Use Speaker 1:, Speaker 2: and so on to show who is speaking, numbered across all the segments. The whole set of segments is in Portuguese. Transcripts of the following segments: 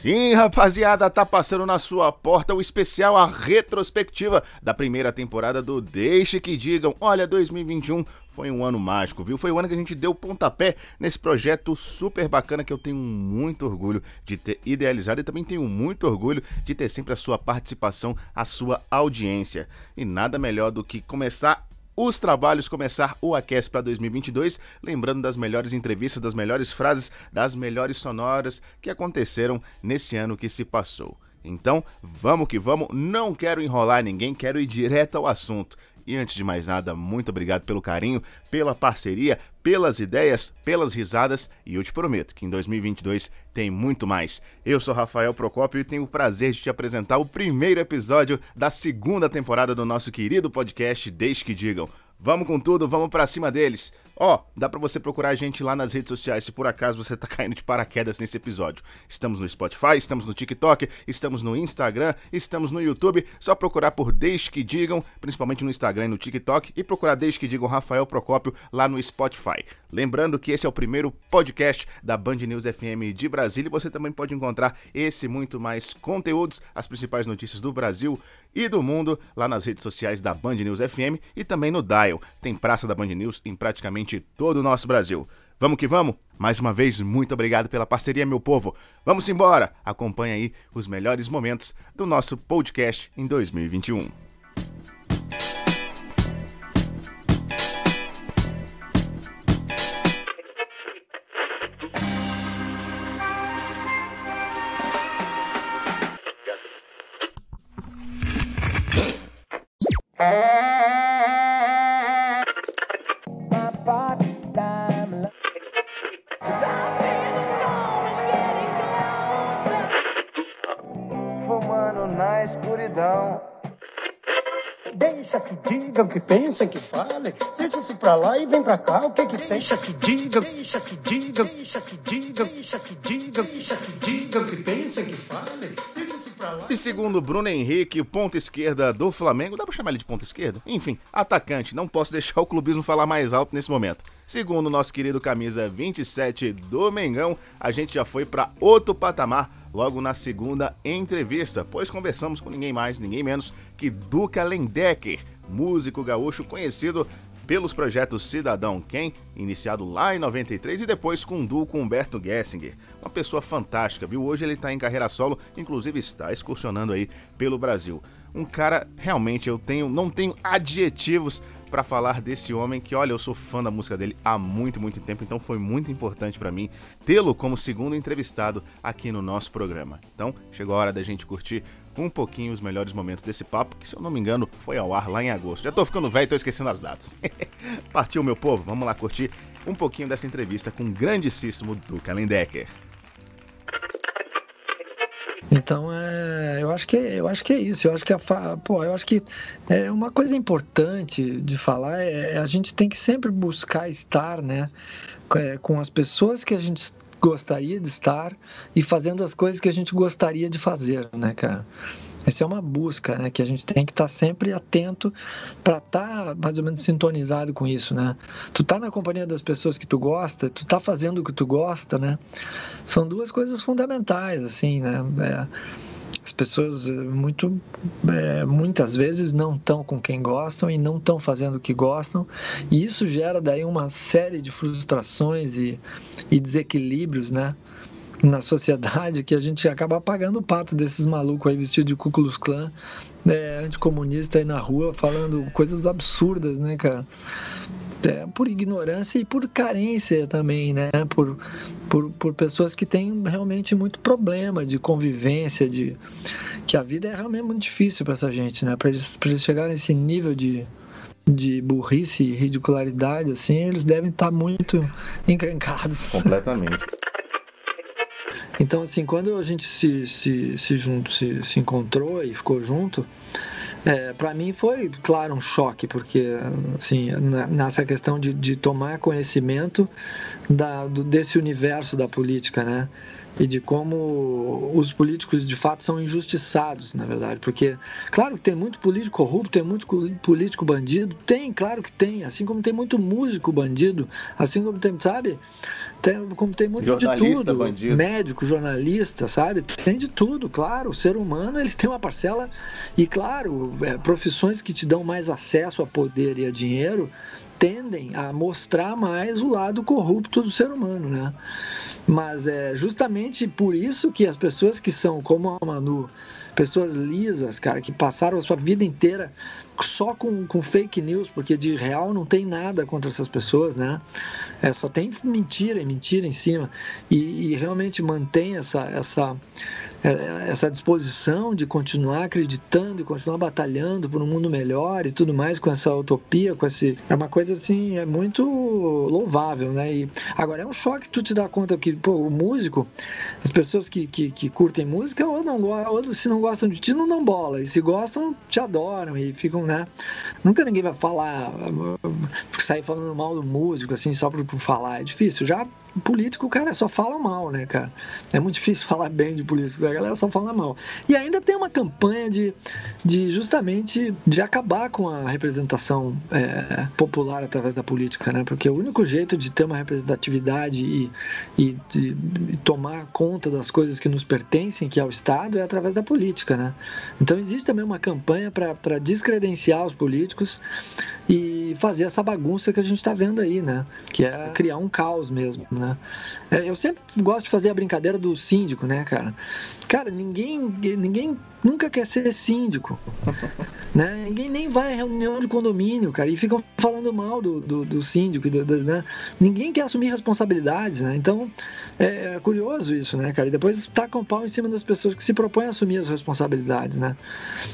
Speaker 1: Sim, rapaziada, tá passando na sua porta o especial, a retrospectiva da primeira temporada do Deixe que Digam. Olha, 2021 foi um ano mágico, viu? Foi o ano que a gente deu pontapé nesse projeto super bacana que eu tenho muito orgulho de ter idealizado e também tenho muito orgulho de ter sempre a sua participação, a sua audiência. E nada melhor do que começar os trabalhos começar o Aquece para 2022, lembrando das melhores entrevistas, das melhores frases, das melhores sonoras que aconteceram nesse ano que se passou. Então, vamos que vamos, não quero enrolar ninguém, quero ir direto ao assunto. E antes de mais nada, muito obrigado pelo carinho, pela parceria, pelas ideias, pelas risadas e eu te prometo que em 2022 tem muito mais. Eu sou Rafael Procópio e tenho o prazer de te apresentar o primeiro episódio da segunda temporada do nosso querido podcast Deixe que Digam. Vamos com tudo, vamos para cima deles. Ó, oh, dá para você procurar a gente lá nas redes sociais se por acaso você tá caindo de paraquedas nesse episódio. Estamos no Spotify, estamos no TikTok, estamos no Instagram, estamos no YouTube. Só procurar por Deixe que Digam, principalmente no Instagram e no TikTok, e procurar Deixe que Digam Rafael Procópio lá no Spotify. Lembrando que esse é o primeiro podcast da Band News FM de Brasília e você também pode encontrar esse muito mais conteúdos, as principais notícias do Brasil e do mundo lá nas redes sociais da Band News FM e também no Dial. Tem praça da Band News em praticamente todo o nosso Brasil. Vamos que vamos? Mais uma vez, muito obrigado pela parceria, meu povo. Vamos embora! Acompanhe aí os melhores momentos do nosso podcast em 2021.
Speaker 2: que pensem, que falem. Deixa-se pra lá e vem pra cá. O que que deixa que diga, deixa que diga, deixa que diga, deixa que diga, deixa que diga, que pensem, que falem.
Speaker 1: E segundo Bruno Henrique, ponta esquerda do Flamengo, dá pra chamar ele de ponta esquerda? Enfim, atacante, não posso deixar o clubismo falar mais alto nesse momento. Segundo o nosso querido camisa 27 do Mengão, a gente já foi para outro patamar logo na segunda entrevista, pois conversamos com ninguém mais, ninguém menos que Duca Lendecker, músico gaúcho conhecido pelos projetos Cidadão Quem, iniciado lá em 93, e depois com duo com Humberto Gessinger. Uma pessoa fantástica, viu? Hoje ele está em carreira solo, inclusive está excursionando aí pelo Brasil. Um cara, realmente, eu tenho, não tenho adjetivos para falar desse homem que, olha, eu sou fã da música dele há muito, muito tempo, então foi muito importante para mim tê-lo como segundo entrevistado aqui no nosso programa. Então, chegou a hora da gente curtir um pouquinho os melhores momentos desse papo, que se eu não me engano foi ao ar lá em agosto. Já tô ficando velho e tô esquecendo as datas. Partiu, meu povo, vamos lá curtir um pouquinho dessa entrevista com o grandíssimo Duca Lendecker.
Speaker 3: Então, é, eu acho que eu acho que é isso. Eu acho que a, pô, eu acho que é uma coisa importante de falar é a gente tem que sempre buscar estar, né, é, com as pessoas que a gente gostaria de estar e fazendo as coisas que a gente gostaria de fazer, né, cara? Essa é uma busca, né? Que a gente tem que estar sempre atento para estar tá mais ou menos sintonizado com isso, né? Tu tá na companhia das pessoas que tu gosta, tu tá fazendo o que tu gosta, né? São duas coisas fundamentais, assim, né? É, as pessoas eh, muito, é, muitas vezes não estão com quem gostam e não estão fazendo o que gostam, e isso gera daí uma série de frustrações e, e desequilíbrios, né? na sociedade que a gente acaba pagando o pato desses malucos aí vestidos de Ku Klux Klan, é, anticomunista aí na rua, falando coisas absurdas, né, cara? É, por ignorância e por carência também, né? Por, por, por pessoas que têm realmente muito problema de convivência, de que a vida é realmente muito difícil para essa gente, né? Para eles, eles chegarem nesse nível de, de burrice e ridicularidade, assim, eles devem estar muito encrencados.
Speaker 1: Completamente.
Speaker 3: Então, assim, quando a gente se, se, se, junto, se, se encontrou e ficou junto, é, para mim foi, claro, um choque, porque, assim, nessa questão de, de tomar conhecimento da, do, desse universo da política, né? E de como os políticos de fato são injustiçados, na verdade. Porque, claro que tem muito político corrupto, tem muito político bandido, tem, claro que tem, assim como tem muito músico bandido, assim como tem, sabe? Tem, como tem muito de tudo, bandido. médico, jornalista, sabe? Tem de tudo, claro. O ser humano ele tem uma parcela e claro, é, profissões que te dão mais acesso a poder e a dinheiro tendem a mostrar mais o lado corrupto do ser humano, né? Mas é justamente por isso que as pessoas que são como a Manu, pessoas lisas, cara, que passaram a sua vida inteira só com, com fake news, porque de real não tem nada contra essas pessoas, né? É, só tem mentira e mentira em cima. E, e realmente mantém essa, essa, essa disposição de continuar acreditando e continuar batalhando por um mundo melhor e tudo mais com essa utopia, com esse é uma coisa assim é muito louvável, né? E agora é um choque tu te dar conta que pô, o músico, as pessoas que, que, que curtem música ou não ou se não gostam de ti não dão bola e se gostam te adoram e ficam, né? Nunca ninguém vai falar sair falando mal do músico assim só por, por falar é difícil. Já político, cara, só fala mal, né, cara? É muito difícil falar bem de político, a galera só fala mal. E ainda tem uma campanha de, de justamente de acabar com a representação é, popular através da política, né? Porque o único jeito de ter uma representatividade e, e de, de tomar conta das coisas que nos pertencem, que é o Estado, é através da política, né? Então existe também uma campanha para descredenciar os políticos e fazer essa bagunça que a gente está vendo aí, né? Que é criar um caos mesmo, né? É, eu sempre gosto de fazer a brincadeira do síndico, né, cara? Cara, ninguém, ninguém nunca quer ser síndico, né? Ninguém nem vai a reunião de condomínio, cara, e ficam falando mal do, do, do síndico, do, do, né? Ninguém quer assumir responsabilidades, né? Então, é, é curioso isso, né, cara? E depois tacam pau em cima das pessoas que se propõem a assumir as responsabilidades, né?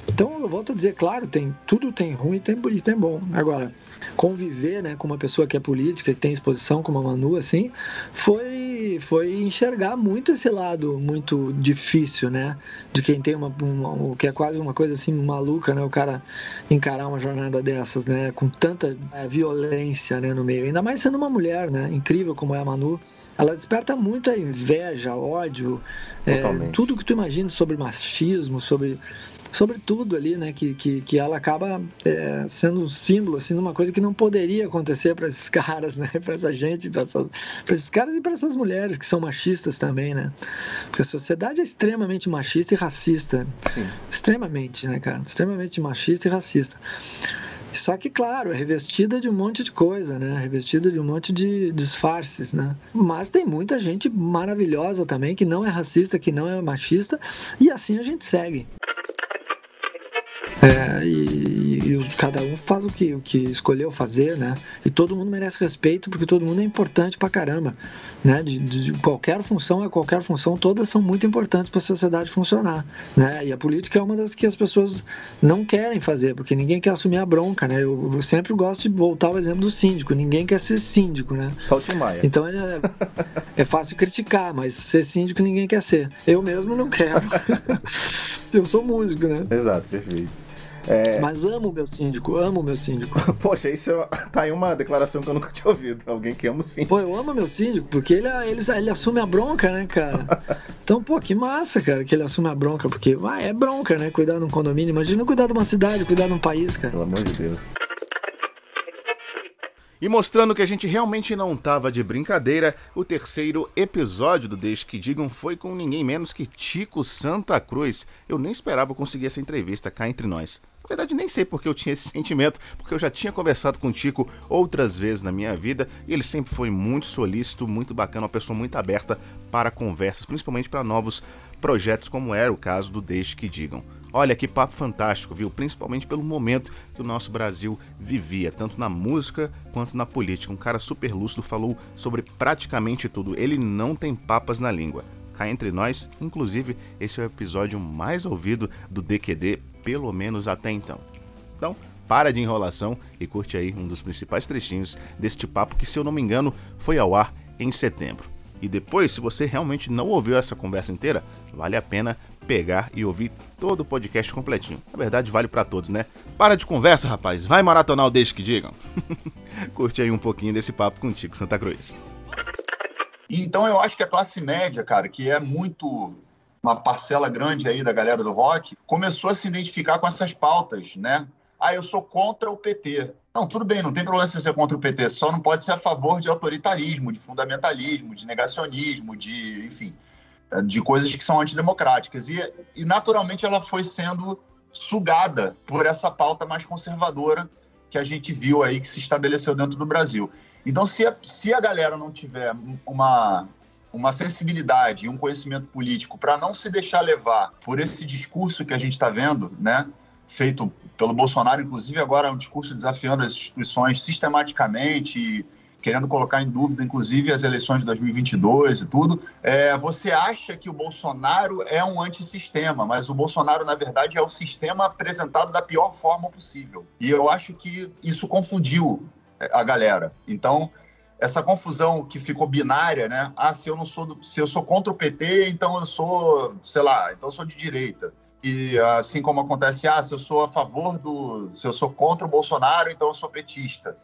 Speaker 3: Então, eu volto a dizer, claro, tem tudo tem ruim e tem, e tem bom. Agora, conviver, né, com uma pessoa que é política, que tem exposição como a Manu, assim, foi, foi enxergar muito esse lado muito difícil, né, de quem tem uma, uma que é quase uma coisa assim maluca, né, o cara encarar uma jornada dessas, né, com tanta é, violência, né, no meio, ainda mais sendo uma mulher, né, incrível como é a Manu, ela desperta muita inveja, ódio, é, tudo que tu imagina sobre machismo, sobre sobre tudo ali, né? Que, que, que ela acaba é, sendo um símbolo, assim, de uma coisa que não poderia acontecer para esses caras, né? Para essa gente, para esses caras e para essas mulheres que são machistas também, né? Porque a sociedade é extremamente machista e racista. Sim. Extremamente, né, cara? Extremamente machista e racista. Só que, claro, é revestida de um monte de coisa, né? Revestida de um monte de disfarces, né? Mas tem muita gente maravilhosa também que não é racista, que não é machista, e assim a gente segue. É, e, e, cada um faz o que, o que escolheu fazer, né? E todo mundo merece respeito porque todo mundo é importante pra caramba, né? De, de qualquer função a qualquer função, todas são muito importantes para a sociedade funcionar, né? E a política é uma das que as pessoas não querem fazer porque ninguém quer assumir a bronca, né? Eu, eu sempre gosto de voltar ao exemplo do síndico, ninguém quer ser síndico, né?
Speaker 1: Só o Tim Maia.
Speaker 3: Então é, é fácil criticar, mas ser síndico ninguém quer ser. Eu mesmo não quero. eu sou músico, né?
Speaker 1: Exato, perfeito.
Speaker 3: É... Mas amo o meu síndico, amo o meu síndico.
Speaker 1: Poxa, isso é... tá aí uma declaração que eu nunca tinha ouvido. Alguém que ama o síndico.
Speaker 3: Pô, eu amo meu síndico, porque ele, ele, ele assume a bronca, né, cara? Então, pô, que massa, cara, que ele assume a bronca, porque ah, é bronca, né? Cuidar de um condomínio. Imagina cuidar de uma cidade, cuidar de um país, cara.
Speaker 1: Pelo amor de Deus. E mostrando que a gente realmente não tava de brincadeira, o terceiro episódio do Deixe que Digam foi com ninguém menos que Tico Santa Cruz. Eu nem esperava conseguir essa entrevista cá entre nós. Na verdade, nem sei porque eu tinha esse sentimento, porque eu já tinha conversado com o Tico outras vezes na minha vida e ele sempre foi muito solícito, muito bacana, uma pessoa muito aberta para conversas, principalmente para novos projetos, como era o caso do Deixe que Digam. Olha que papo fantástico, viu? Principalmente pelo momento que o nosso Brasil vivia, tanto na música quanto na política. Um cara super lúcido falou sobre praticamente tudo. Ele não tem papas na língua. Cá entre nós, inclusive, esse é o episódio mais ouvido do DQD pelo menos até então. Então, para de enrolação e curte aí um dos principais trechinhos deste papo que, se eu não me engano, foi ao ar em setembro. E depois, se você realmente não ouviu essa conversa inteira, vale a pena pegar e ouvir todo o podcast completinho. Na verdade, vale para todos, né? Para de conversa, rapaz. Vai maratonar o Deixe que Digam. Curte aí um pouquinho desse papo contigo, Santa Cruz.
Speaker 4: Então eu acho que a classe média, cara, que é muito uma parcela grande aí da galera do rock, começou a se identificar com essas pautas, né? Ah, eu sou contra o PT. Não, tudo bem, não tem problema você ser contra o PT, só não pode ser a favor de autoritarismo, de fundamentalismo, de negacionismo, de, enfim, de coisas que são antidemocráticas. E, e naturalmente ela foi sendo sugada por essa pauta mais conservadora que a gente viu aí que se estabeleceu dentro do Brasil. Então, se a, se a galera não tiver uma, uma sensibilidade e um conhecimento político para não se deixar levar por esse discurso que a gente está vendo, né, feito pelo Bolsonaro, inclusive agora é um discurso desafiando as instituições sistematicamente querendo colocar em dúvida, inclusive, as eleições de 2022 e tudo. É, você acha que o Bolsonaro é um antissistema, mas o Bolsonaro, na verdade, é o sistema apresentado da pior forma possível. E eu acho que isso confundiu a galera. Então, essa confusão que ficou binária, né? Ah, se eu não sou do, se eu sou contra o PT, então eu sou, sei lá, então eu sou de direita. E assim como acontece, ah, se eu sou a favor do, se eu sou contra o Bolsonaro, então eu sou petista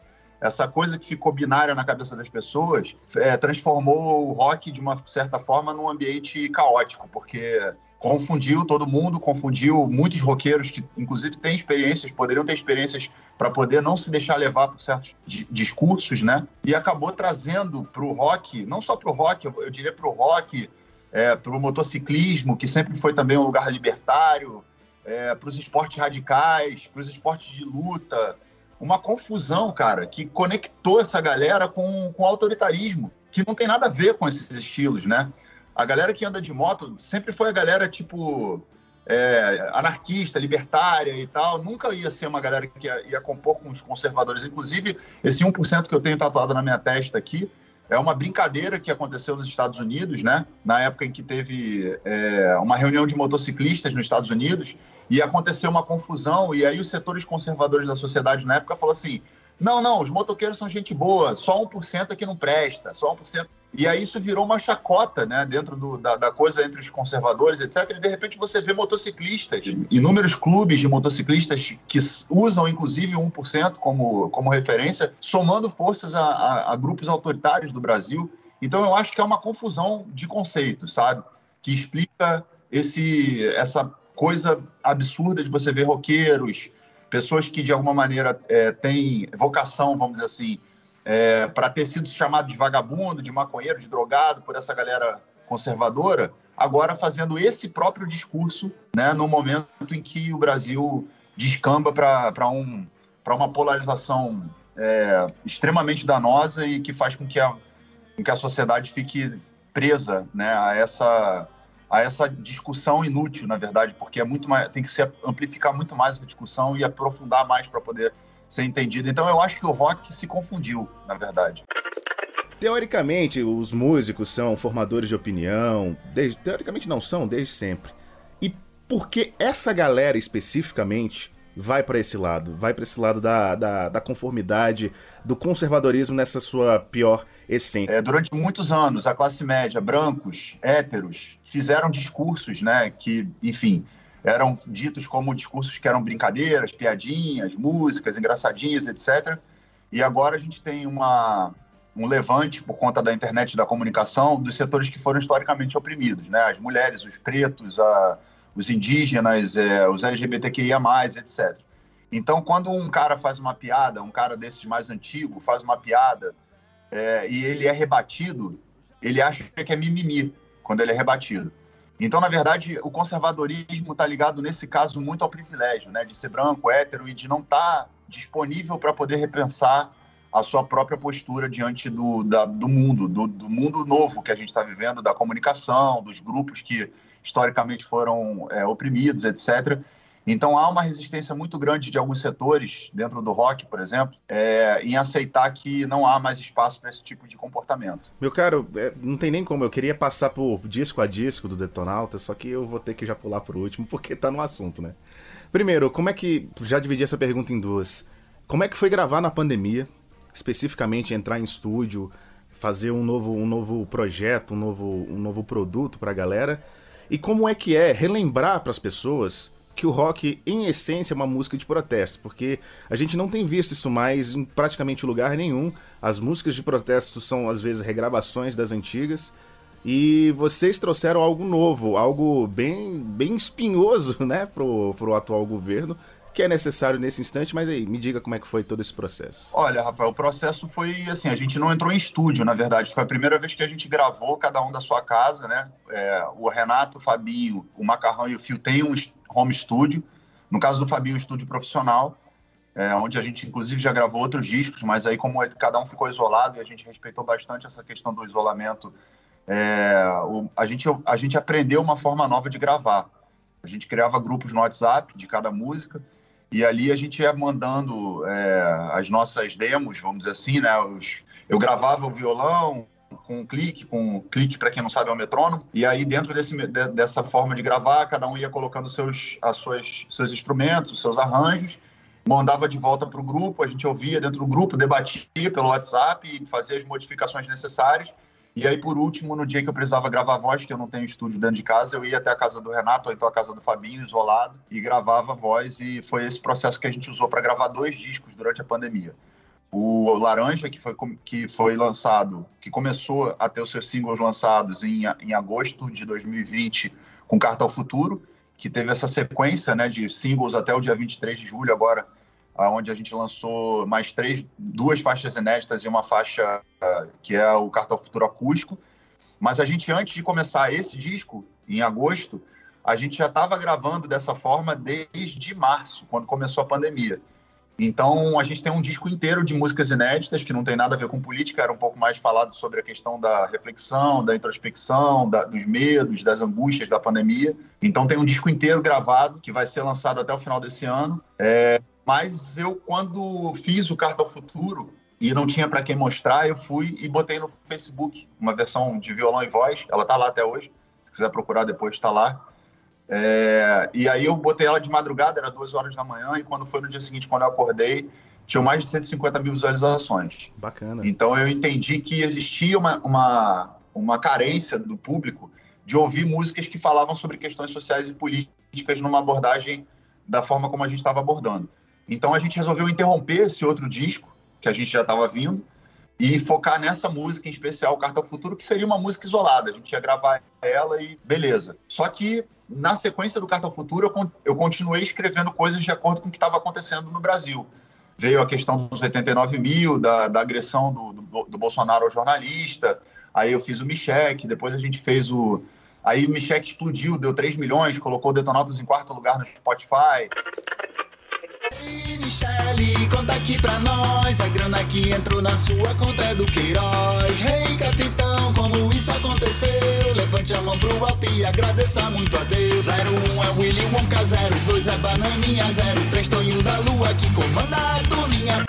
Speaker 4: essa coisa que ficou binária na cabeça das pessoas é, transformou o rock, de uma certa forma, num ambiente caótico, porque confundiu todo mundo, confundiu muitos roqueiros que, inclusive, têm experiências, poderiam ter experiências para poder não se deixar levar por certos discursos, né? E acabou trazendo para o rock, não só para o rock, eu, diria para o rock, é, para o motociclismo, que sempre foi também um lugar libertário, é, para os esportes radicais, para os esportes de luta, uma confusão, cara, que conectou essa galera com, com autoritarismo, que não tem nada a ver com esses estilos, né? A galera que anda de moto sempre foi a galera, tipo, é, anarquista, libertária e tal. Nunca ia ser uma galera que ia, ia compor com os conservadores. Inclusive, esse 1% que eu tenho tatuado na minha testa aqui é uma brincadeira que aconteceu nos Estados Unidos, né? Na época em que teve é, uma reunião de motociclistas nos Estados Unidos e aconteceu uma confusão, e aí os setores conservadores da sociedade na época falou assim: não, não, os motoqueiros são gente boa, só 1% é que não presta, só 1%. E aí isso virou uma chacota, né, dentro do, da, da, coisa entre os conservadores, etc. E de repente você vê motociclistas, inúmeros clubes de motociclistas que usam inclusive 1% como, como referência, somando forças a, a, a grupos autoritários do Brasil. Então eu acho que é uma confusão de conceitos, sabe? Que explica esse, essa coisa absurda de você ver roqueiros, pessoas que de alguma maneira é, têm vocação, vamos dizer assim, é, para ter sido chamado de vagabundo, de maconheiro, de drogado por essa galera conservadora, agora fazendo esse próprio discurso né, no momento em que o Brasil descamba para um, uma polarização é, extremamente danosa e que faz com que a, com que a sociedade fique presa né, a essa a essa discussão inútil, na verdade, porque é muito mais, tem que se amplificar muito mais essa discussão e aprofundar mais para poder ser entendido. Então eu acho que o rock se confundiu, na verdade.
Speaker 1: Teoricamente, os músicos são formadores de opinião, desde, teoricamente não são, desde sempre. E por que essa galera especificamente vai para esse lado, vai para esse lado da, da, da, conformidade, do conservadorismo nessa sua pior essência.
Speaker 4: É, durante muitos anos, a classe média, brancos, héteros, fizeram discursos, né, que, enfim, eram ditos como discursos que eram brincadeiras, piadinhas, músicas engraçadinhas, etc. E agora a gente tem uma, um levante por conta da internet e da comunicação dos setores que foram historicamente oprimidos, né, as mulheres, os pretos, a os indígenas, é, os LGBTQIA+, etc. Então, quando um cara faz uma piada, um cara desses mais antigo faz uma piada é, e ele é rebatido, ele acha que é mimimi quando ele é rebatido. Então, na verdade, o conservadorismo está ligado, nesse caso, muito ao privilégio, né? De ser branco, hétero e de não estar tá disponível para poder repensar a sua própria postura diante do, da, do mundo, do, do, mundo novo que a gente está vivendo, da comunicação, dos grupos que historicamente foram é, oprimidos, etc. Então há uma resistência muito grande de alguns setores dentro do rock, por exemplo, é, em aceitar que não há mais espaço para esse tipo de comportamento.
Speaker 1: Meu caro, é, não tem nem como. Eu queria passar por disco a disco do Detonauta, só que eu vou ter que já pular por último porque tá no assunto, né? Primeiro, como é que já dividi essa pergunta em duas? Como é que foi gravar na pandemia? especificamente entrar em estúdio, fazer um novo, um novo projeto, um novo, um novo produto para a galera. E como é que é relembrar para as pessoas que o rock, em essência, é uma música de protesto, porque a gente não tem visto isso mais em praticamente lugar nenhum. As músicas de protesto são, às vezes, regravações das antigas. E vocês trouxeram algo novo, algo bem, bem espinhoso, né, pro, pro atual governo, que é necessário nesse instante, mas aí, me diga como é que foi todo esse processo.
Speaker 4: Olha, Rafael, o processo foi assim, a gente não entrou em estúdio, na verdade, foi a primeira vez que a gente gravou cada um da sua casa, né? É, o Renato, o Fabinho, o Macarrão e o Fio têm um home studio, no caso do Fabinho, um estúdio profissional, é, onde a gente inclusive já gravou outros discos, mas aí como cada um ficou isolado e a gente respeitou bastante essa questão do isolamento, é, o, a, gente, a gente aprendeu uma forma nova de gravar. A gente criava grupos no WhatsApp de cada música, e ali a gente ia mandando é, as nossas demos, vamos dizer assim, né? Os, eu gravava o violão com um clique, com um clique, para quem não sabe, é o metrônomo. E aí, dentro desse, de, dessa forma de gravar, cada um ia colocando seus, as suas, seus instrumentos, seus arranjos, mandava de volta para o grupo, a gente ouvia dentro do grupo, debatia pelo WhatsApp, fazia as modificações necessárias e aí, por último, no dia que eu precisava gravar voz, que eu não tenho estúdio dentro de casa, eu ia até a casa do Renato, ou então a casa do Fabinho, isolado, e gravava voz. E foi esse processo que a gente usou para gravar dois discos durante a pandemia. O Laranja, que foi, que foi lançado, que começou a ter os seus singles lançados em, em agosto de 2020, com Carta ao Futuro, que teve essa sequência né, de singles até o dia 23 de julho, agora onde a gente lançou mais três, duas faixas inéditas e uma faixa uh, que é o Cartão Futuro Acústico. Mas a gente, antes de começar esse disco, em agosto, a gente já estava gravando dessa forma desde março, quando começou a pandemia. Então, a gente tem um disco inteiro de músicas inéditas, que não tem nada a ver com política, era um pouco mais falado sobre a questão da reflexão, da introspecção, da, dos medos, das angústias da pandemia. Então, tem um disco inteiro gravado, que vai ser lançado até o final desse ano. É, mas eu, quando fiz o Carta ao Futuro e não tinha para quem mostrar, eu fui e botei no Facebook uma versão de violão e voz. Ela tá lá até hoje. Se quiser procurar depois, está lá. É, e aí eu botei ela de madrugada, era duas horas da manhã, e quando foi no dia seguinte, quando eu acordei, tinha mais de 150 mil visualizações.
Speaker 1: Bacana.
Speaker 4: Então eu entendi que existia uma, uma, uma carência do público de ouvir músicas que falavam sobre questões sociais e políticas numa abordagem da forma como a gente estava abordando. Então a gente resolveu interromper esse outro disco que a gente já estava vindo e focar nessa música em especial, Carta ao Futuro, que seria uma música isolada. A gente ia gravar ela e beleza. Só que na sequência do Carta ao Futuro eu, continuei escrevendo coisas de acordo com o que estava acontecendo no Brasil. Veio a questão dos 89 mil, da, da agressão do, do, do, Bolsonaro ao jornalista. Aí eu fiz o Michek, depois a gente fez o. Aí o Michek explodiu, deu 3 milhões, colocou Detonautas em quarto lugar no Spotify.
Speaker 5: Ei, Michele, conta aqui pra nós. A grana que entrou na sua conta é do Queiroz. Ei, hey, capitão, como isso aconteceu? Levante a mão pro alto e agradeça muito a Deus. 01 é Willy Wonka, 02 é Bananinha, 03 Tonho da Lua que comanda a turminha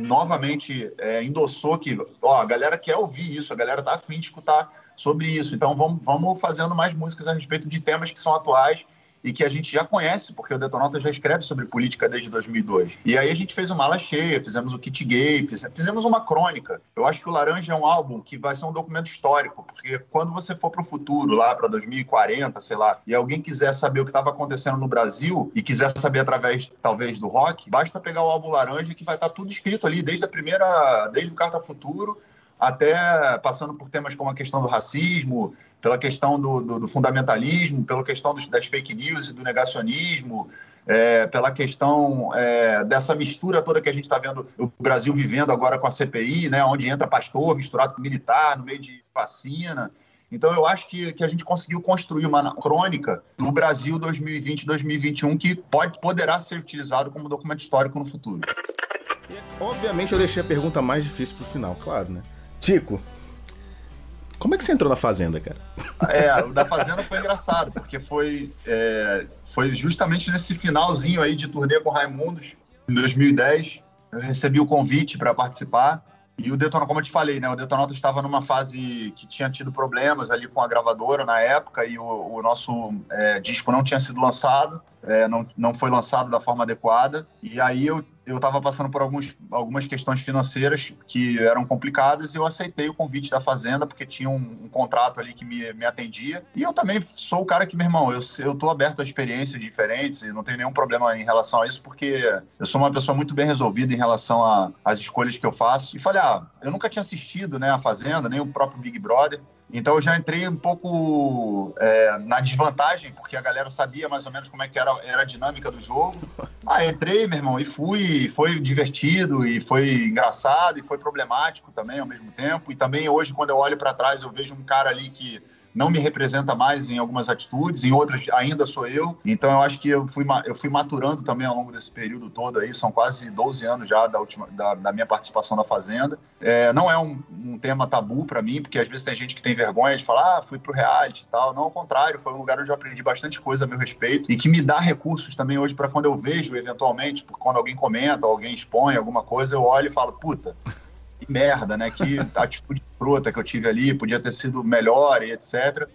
Speaker 4: novamente é, endossou que ó, a galera quer ouvir isso, a galera tá afim de escutar sobre isso. Então vamos, vamos fazendo mais músicas a respeito de temas que são atuais e que a gente já conhece, porque o Detonauta já escreve sobre política desde 2002. E aí a gente fez uma mala cheia, fizemos o kit gay, fizemos uma crônica. Eu acho que o Laranja é um álbum que vai ser um documento histórico, porque quando você for para o futuro, lá para 2040, sei lá, e alguém quiser saber o que estava acontecendo no Brasil e quiser saber através, talvez, do rock, basta pegar o álbum Laranja que vai estar tá tudo escrito ali, desde a primeira, desde o Carta Futuro até passando por temas como a questão do racismo, pela questão do, do, do fundamentalismo, pela questão dos, das fake news e do negacionismo, é, pela questão é, dessa mistura toda que a gente está vendo o Brasil vivendo agora com a CPI, né, onde entra pastor misturado com militar no meio de vacina. Então, eu acho que, que a gente conseguiu construir uma crônica do Brasil 2020-2021 que pode, poderá ser utilizado como documento histórico no futuro.
Speaker 1: Obviamente, eu deixei a pergunta mais difícil para o final, claro, né? Tico, como é que você entrou na Fazenda, cara?
Speaker 4: É, o da Fazenda foi engraçado, porque foi, é, foi justamente nesse finalzinho aí de turnê com Raimundos, em 2010. Eu recebi o convite para participar. E o Detonautas, como eu te falei, né? O Detonautas estava numa fase que tinha tido problemas ali com a gravadora na época e o, o nosso é, disco não tinha sido lançado, é, não, não foi lançado da forma adequada. E aí eu eu estava passando por alguns, algumas questões financeiras que eram complicadas e eu aceitei o convite da Fazenda porque tinha um, um contrato ali que me, me atendia. E eu também sou o cara que, meu irmão, eu, eu aberto a experiências diferentes e não tenho nenhum problema em relação a isso porque eu sou uma pessoa muito bem resolvida em relação às escolhas que eu faço. E falei, ah, eu nunca tinha assistido né, a Fazenda, nem o próprio Big Brother. Então eu já entrei um pouco é, na desvantagem, porque a galera sabia mais ou menos como é que era, era a dinâmica do jogo. Ah, entrei, meu irmão, e fui, foi divertido, e foi engraçado, e foi problemático também ao mesmo tempo. E também hoje, quando eu olho para trás, eu vejo um cara ali que não me representa mais em algumas atitudes, em outras ainda sou eu. Então eu acho que eu fui, eu fui maturando também ao longo desse período todo aí, são quase 12 anos já da, última, da, da minha participação na Fazenda. É, não é um, um tema tabu para mim, porque às vezes tem gente que tem vergonha de falar, ah, fui pro reality e tal. Não, ao contrário, foi um lugar onde eu aprendi bastante coisa a meu respeito e que me dá recursos também hoje para quando eu vejo, eventualmente, quando alguém comenta, alguém expõe alguma coisa, eu olho e falo, puta, que merda, né? Que atitude fruta que eu tive ali podia ter sido melhor e etc.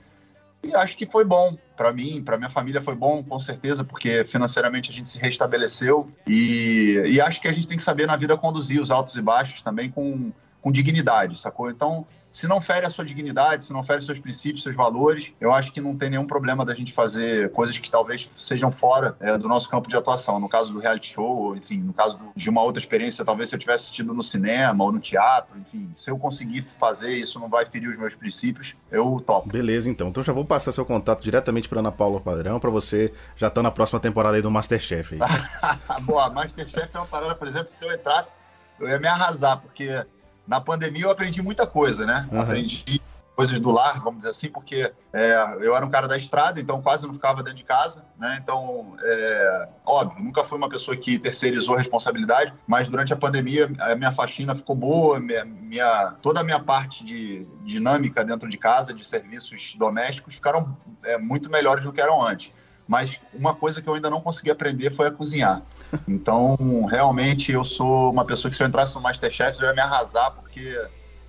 Speaker 4: E acho que foi bom para mim, para minha família foi bom, com certeza, porque financeiramente a gente se restabeleceu e, e acho que a gente tem que saber na vida conduzir os altos e baixos também com, com dignidade, sacou? Então, se não fere a sua dignidade, se não fere seus princípios, seus valores, eu acho que não tem nenhum problema da gente fazer coisas que talvez sejam fora é, do nosso campo de atuação. No caso do reality show, enfim, no caso do, de uma outra experiência, talvez se eu tivesse assistido no cinema ou no teatro, enfim, se eu conseguir fazer isso não vai ferir os meus princípios, eu topo.
Speaker 1: Beleza, então. Então já vou passar seu contato diretamente para Ana Paula Padrão, para você já estar tá na próxima temporada aí do Masterchef.
Speaker 4: Aí. Boa, Masterchef é uma parada, por exemplo, que se eu entrasse, eu ia me arrasar, porque na pandemia eu aprendi muita coisa, né? Uhum. Aprendi coisas do lar, vamos dizer assim, porque é, eu era um cara da estrada, então quase não ficava dentro de casa, né? Então, é, óbvio, nunca fui uma pessoa que terceirizou a responsabilidade, mas durante a pandemia a minha faxina ficou boa, minha, minha toda a minha parte de dinâmica dentro de casa, de serviços domésticos, ficaram é, muito melhores do que eram antes. Mas uma coisa que eu ainda não consegui aprender foi a cozinhar. Então, realmente, eu sou uma pessoa que se eu entrasse no Masterchef, eu ia me arrasar, porque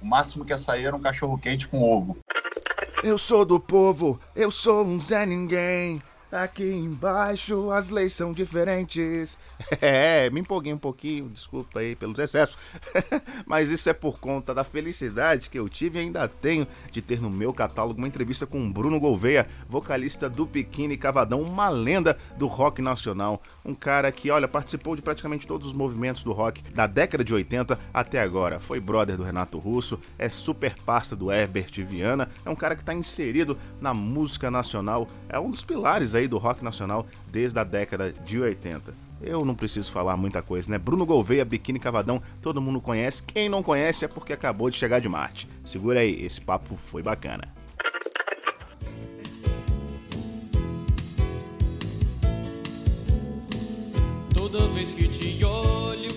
Speaker 4: o máximo que ia sair era um cachorro quente com ovo.
Speaker 1: Eu sou do povo, eu sou um Zé Ninguém. Aqui embaixo as leis são diferentes. É, me empolguei um pouquinho, desculpa aí pelos excessos. Mas isso é por conta da felicidade que eu tive e ainda tenho de ter no meu catálogo uma entrevista com Bruno Gouveia, vocalista do Biquíni Cavadão, uma lenda do rock nacional. Um cara que, olha, participou de praticamente todos os movimentos do rock da década de 80 até agora. Foi brother do Renato Russo, é super parça do Herbert Viana, é um cara que está inserido na música nacional, é um dos pilares aí do rock nacional desde a década de 80. Eu não preciso falar muita coisa, né? Bruno Gouveia, Biquíni Cavadão, todo mundo conhece. Quem não conhece é porque acabou de chegar de Marte. Segura aí, esse papo foi bacana. Toda vez que te olho,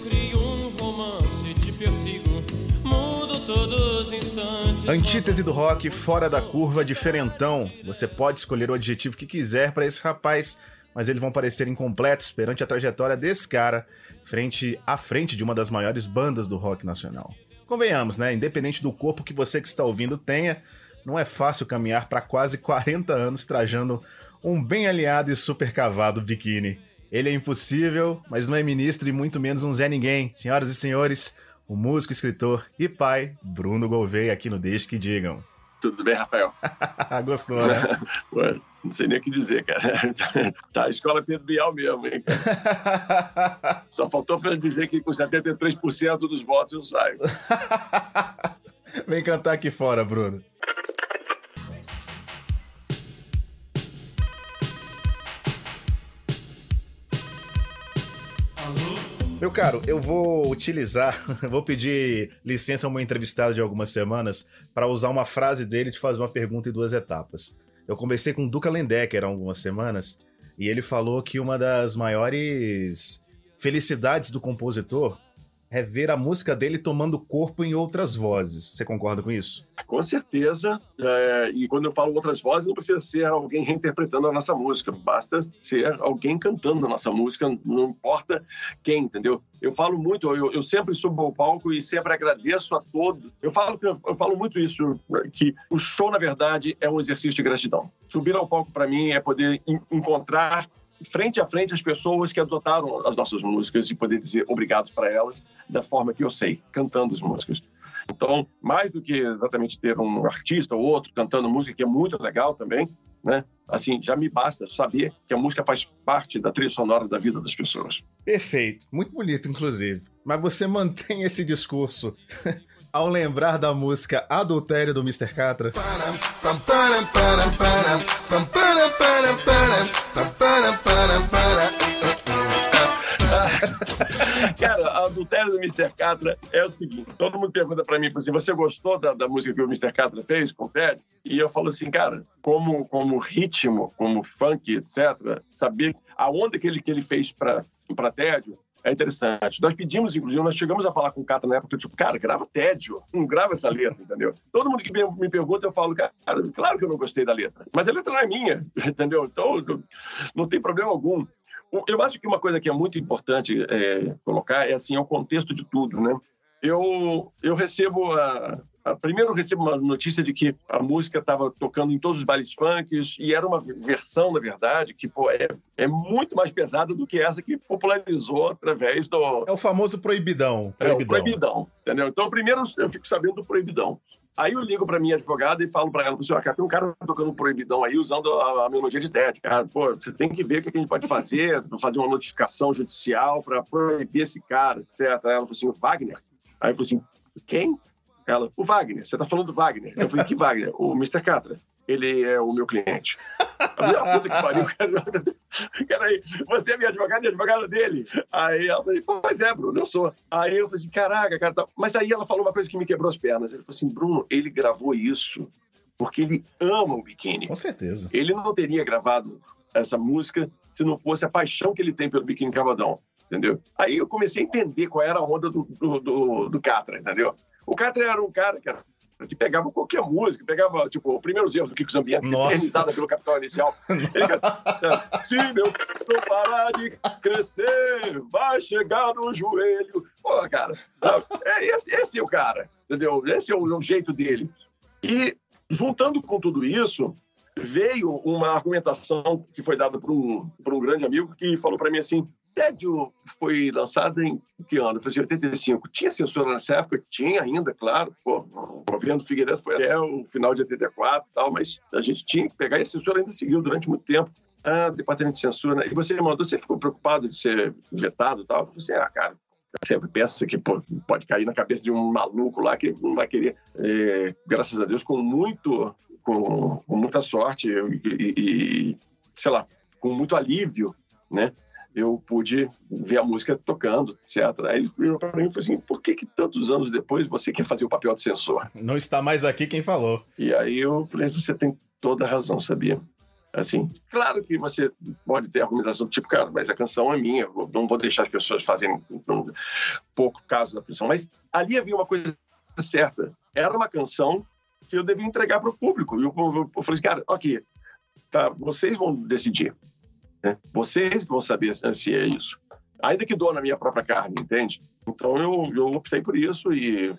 Speaker 1: Antítese do rock, fora da curva, diferentão. Você pode escolher o adjetivo que quiser para esse rapaz mas eles vão parecer incompletos perante a trajetória desse cara frente à frente de uma das maiores bandas do rock nacional. Convenhamos, né? Independente do corpo que você que está ouvindo tenha, não é fácil caminhar para quase 40 anos trajando um bem aliado e super cavado biquíni. Ele é impossível, mas não é ministro e muito menos um Zé Ninguém. Senhoras e senhores, o músico, escritor e pai Bruno Gouveia aqui no Deixe que Digam.
Speaker 6: Tudo bem, Rafael?
Speaker 1: Gostou, né?
Speaker 6: Ué, não sei nem o que dizer, cara. Tá a escola Pedro Bial mesmo, hein? Só faltou dizer que com 73% dos votos eu saio.
Speaker 1: Vem cantar aqui fora, Bruno. Meu caro, eu vou utilizar, vou pedir licença ao meu entrevistado de algumas semanas para usar uma frase dele e te fazer uma pergunta em duas etapas. Eu conversei com o Duca Lendecker há algumas semanas e ele falou que uma das maiores felicidades do compositor é ver a música dele tomando corpo em outras vozes. Você concorda com isso?
Speaker 6: Com certeza. É, e quando eu falo outras vozes, não precisa ser alguém reinterpretando a nossa música, basta ser alguém cantando a nossa música, não importa quem, entendeu? Eu falo muito, eu, eu sempre subo ao palco e sempre agradeço a todos. Eu falo, eu falo muito isso, que o show, na verdade, é um exercício de gratidão. Subir ao palco, para mim, é poder encontrar frente a frente as pessoas que adotaram as nossas músicas e poder dizer obrigado para elas da forma que eu sei, cantando as músicas. Então, mais do que exatamente ter um artista ou outro cantando música, que é muito legal também, né? Assim, já me basta saber que a música faz parte da trilha sonora da vida das pessoas.
Speaker 1: Perfeito, muito bonito, inclusive. Mas você mantém esse discurso ao lembrar da música Adultério do Mr. Catra?
Speaker 6: Cara, adultério do Mr. Catra é o seguinte: todo mundo pergunta para mim, assim, você gostou da, da, música que o Mr. Catra fez com o Ted? E eu falo assim, cara, como, como ritmo, como funk, etc., saber a onda que ele, que ele fez para Tédio é interessante. Nós pedimos, inclusive, nós chegamos a falar com o Catra na época, tipo, cara, grava tédio, não grava essa letra, entendeu? Todo mundo que me pergunta, eu falo, cara, claro que eu não gostei da letra, mas a letra não é minha, entendeu? Então, não tem problema algum. Eu acho que uma coisa que é muito importante é, colocar é assim, é o contexto de tudo, né? Eu, eu recebo a, primeiro eu recebo uma notícia de que a música estava tocando em todos os bailes funks e era uma versão, na verdade, que pô, é, é muito mais pesada do que essa que popularizou através do...
Speaker 1: É o famoso proibidão.
Speaker 6: Proibidão, é, proibidão entendeu? Então, primeiro eu fico sabendo do proibidão. Aí eu ligo para minha advogada e falo para ela, assim, cara, tem um cara tocando um proibidão aí usando a, a melodia de TED. Cara, pô, você tem que ver o que a gente pode fazer, fazer uma notificação judicial para proibir esse cara, etc. Ela falou assim, o Wagner? Aí eu falei assim, quem? Ela, o Wagner, você tá falando do Wagner. Eu falei, que Wagner? O Mr. Catra. Ele é o meu cliente. A minha puta que pariu, cara. aí, você é minha advogada e advogada dele. Aí ela falou, pois é, Bruno, eu sou. Aí eu falei assim, caraca, cara. Tá... Mas aí ela falou uma coisa que me quebrou as pernas. Ele falou assim, Bruno, ele gravou isso porque ele ama o biquíni.
Speaker 1: Com certeza.
Speaker 6: Ele não teria gravado essa música se não fosse a paixão que ele tem pelo biquíni cavadão entendeu? Aí eu comecei a entender qual era a onda do, do, do, do Catra, entendeu? O Catra era um cara que, era, que pegava qualquer música, pegava, tipo, o primeiro erros do Kiko Zambianchi, eternizada pelo Capital Inicial. Ele, Se meu não parar de crescer, vai chegar no joelho. Pô, cara, é, esse, esse é o cara, entendeu? Esse é o, o jeito dele. E, juntando com tudo isso, veio uma argumentação que foi dada por um, por um grande amigo que falou para mim assim: Tédio foi lançado em que ano? Foi em 85. Tinha censura nessa época? Tinha ainda, claro. Pô, o governo Figueiredo foi até o final de 84 e tal, mas a gente tinha que pegar e a censura ainda seguiu durante muito tempo. Ah, departamento de censura. Né? E você mandou, você ficou preocupado de ser vetado e tal? Eu falei assim, ah, cara, sempre pensa que pô, pode cair na cabeça de um maluco lá que não vai querer. É, graças a Deus, com muito, com, com muita sorte e, e, sei lá, com muito alívio, né? Eu pude ver a música tocando, etc. Aí ele virou para mim e falou assim: por que, que tantos anos depois você quer fazer o papel de censor?
Speaker 1: Não está mais aqui quem falou.
Speaker 6: E aí eu falei: você tem toda a razão, sabia? Assim, claro que você pode ter argumentação do tipo, cara, mas a canção é minha, não vou deixar as pessoas fazerem um pouco caso da canção. Mas ali havia uma coisa certa. Era uma canção que eu devia entregar para o público. E eu, eu, eu falei, cara, ok, tá, vocês vão decidir. Né? Vocês vão saber se é isso. Ainda que dou na minha própria carne, entende? Então eu, eu optei por isso e,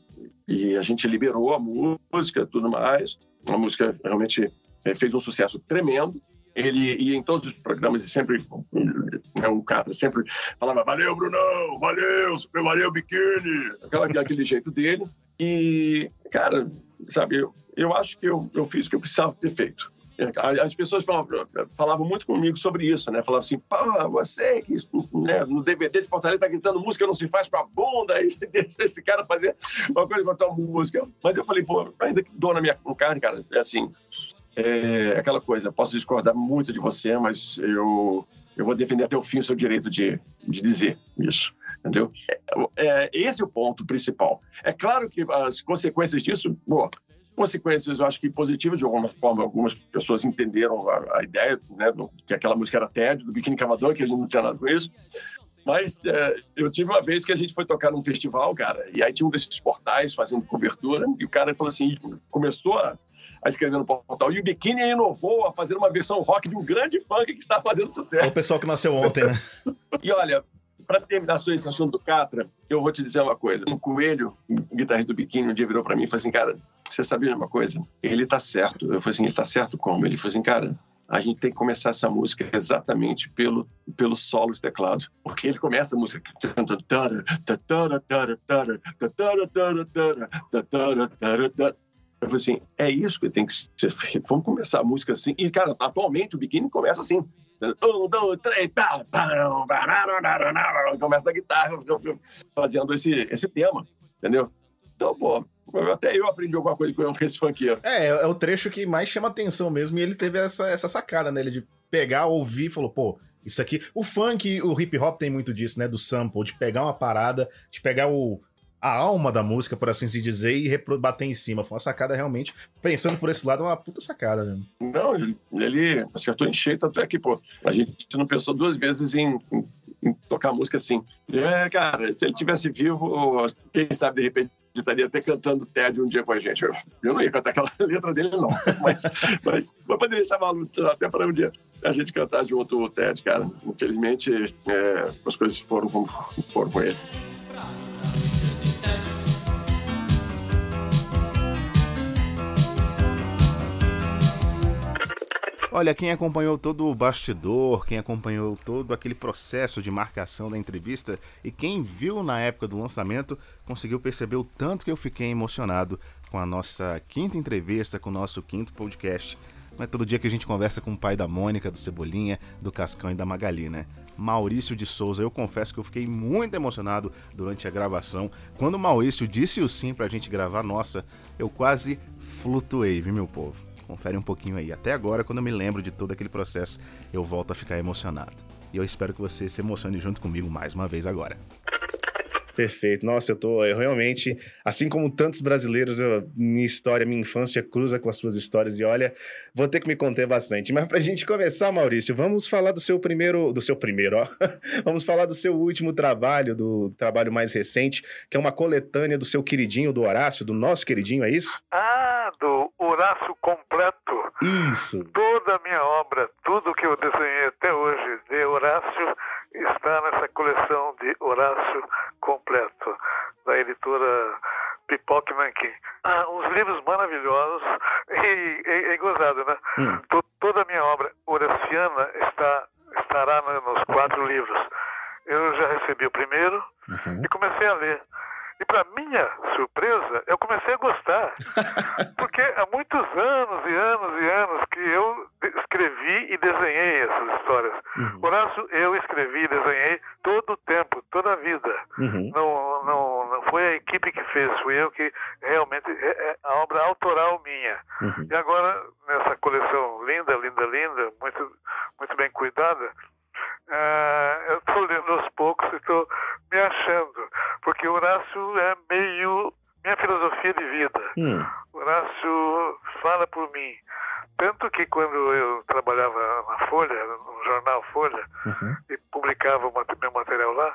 Speaker 6: e a gente liberou a música tudo mais. A música realmente é, fez um sucesso tremendo. Ele ia em todos os programas e sempre, né, o cara sempre falava: Valeu, Brunão, valeu, super valeu, biquíni, aquela, aquele jeito dele. E, cara, sabe, eu, eu acho que eu, eu fiz o que eu precisava ter feito. As pessoas falavam, falavam, muito comigo sobre isso, né? Falavam assim, pô, você que né, no DVD de Fortaleza tá gritando música não se faz com a bunda, aí deixa esse cara fazer uma coisa com a música. Mas eu falei, pô, ainda que dou na minha carne, cara, é assim, é aquela coisa, posso discordar muito de você, mas eu, eu vou defender até o fim o seu direito de, de dizer isso, entendeu? É, é, esse é o ponto principal. É claro que as consequências disso, pô, consequências, eu acho que positivas, de alguma forma, algumas pessoas entenderam a, a ideia, né, do, que aquela música era tédio, do Biquíni Cavador, que a gente não tinha nada com isso. Mas é, eu tive uma vez que a gente foi tocar num festival, cara, e aí tinha um desses portais fazendo cobertura, e o cara falou assim, começou a, a escrever no portal, e o Biquíni inovou a fazer uma versão rock de um grande funk que está fazendo sucesso. É
Speaker 1: o pessoal que nasceu ontem, né?
Speaker 6: e olha, para terminar sobre esse assunto do Catra, eu vou te dizer uma coisa. Um coelho, guitarrista do biquíni, um dia virou para mim e falou assim, cara, você sabia uma coisa? Ele tá certo. Eu falei assim, ele tá certo como? Ele falou assim, cara, a gente tem que começar essa música exatamente pelo, pelo solo de teclado. Porque ele começa a música cantando. Eu falei assim, é isso que tem que ser feito. Vamos começar a música assim. E, cara, atualmente o biquíni começa assim. Um, dois, três, começa da guitarra, fazendo esse, esse tema, entendeu? Então, pô, até eu aprendi alguma coisa com esse funkeiro.
Speaker 1: É, é o trecho que mais chama atenção mesmo, e ele teve essa, essa sacada nele de pegar, ouvir e falou, pô, isso aqui. O funk, o hip hop tem muito disso, né? Do sample, de pegar uma parada, de pegar o, a alma da música, por assim se dizer, e bater em cima. Foi uma sacada realmente, pensando por esse lado, uma puta sacada mesmo.
Speaker 6: Não, ele, ele acertou em cheio, tanto é que, pô, a gente não pensou duas vezes em, em, em tocar música assim. É, cara, se ele tivesse vivo, quem sabe de repente ele estaria até cantando TED um dia com a gente. Eu, eu não ia cantar aquela letra dele, não. Mas, mas, mas poderia chamá-lo até para um dia a gente cantar junto o TED, cara. Infelizmente, é, as coisas foram como foram com ele.
Speaker 1: Olha, quem acompanhou todo o bastidor, quem acompanhou todo aquele processo de marcação da entrevista e quem viu na época do lançamento, conseguiu perceber o tanto que eu fiquei emocionado com a nossa quinta entrevista, com o nosso quinto podcast. Não é todo dia que a gente conversa com o pai da Mônica, do Cebolinha, do Cascão e da Magali, né? Maurício de Souza. Eu confesso que eu fiquei muito emocionado durante a gravação. Quando o Maurício disse o sim pra gente gravar, nossa, eu quase flutuei, viu, meu povo? Confere um pouquinho aí. Até agora, quando eu me lembro de todo aquele processo, eu volto a ficar emocionado. E eu espero que você se emocione junto comigo mais uma vez agora. Perfeito. Nossa, eu tô eu realmente, assim como tantos brasileiros, eu, minha história, minha infância cruza com as suas histórias e olha, vou ter que me conter bastante. Mas pra gente começar, Maurício, vamos falar do seu primeiro, do seu primeiro, ó. vamos falar do seu último trabalho, do trabalho mais recente, que é uma coletânea do seu queridinho, do Horácio, do nosso queridinho, é isso?
Speaker 7: Ah, do Horácio completo.
Speaker 1: Isso.
Speaker 7: Toda a minha obra, tudo que eu desenhei até hoje de Horácio está nessa coleção de Horácio completo, da editora Pipoque Manquim. Ah, uns livros maravilhosos e é, gozado, né? Hum. Toda a minha obra horaciana está, estará nos quatro livros. Eu já recebi o primeiro uhum. e comecei a ler. E para minha surpresa, eu comecei a gostar. Porque há muitos anos e anos e anos que eu escrevi e desenhei essas histórias. Uhum. Horácio, eu escrevi e desenhei todo o tempo, toda a vida. Uhum. Não, não, não foi a equipe que fez, fui eu que realmente. É, é a obra autoral minha. Uhum. E agora, nessa coleção linda, linda, linda, muito, muito bem cuidada, Uh, eu estou lendo aos poucos e estou me achando, porque Horácio é meio minha filosofia de vida. Hum. Horácio fala por mim. Tanto que quando eu trabalhava na Folha, no jornal Folha, uhum. e publicava o meu material lá,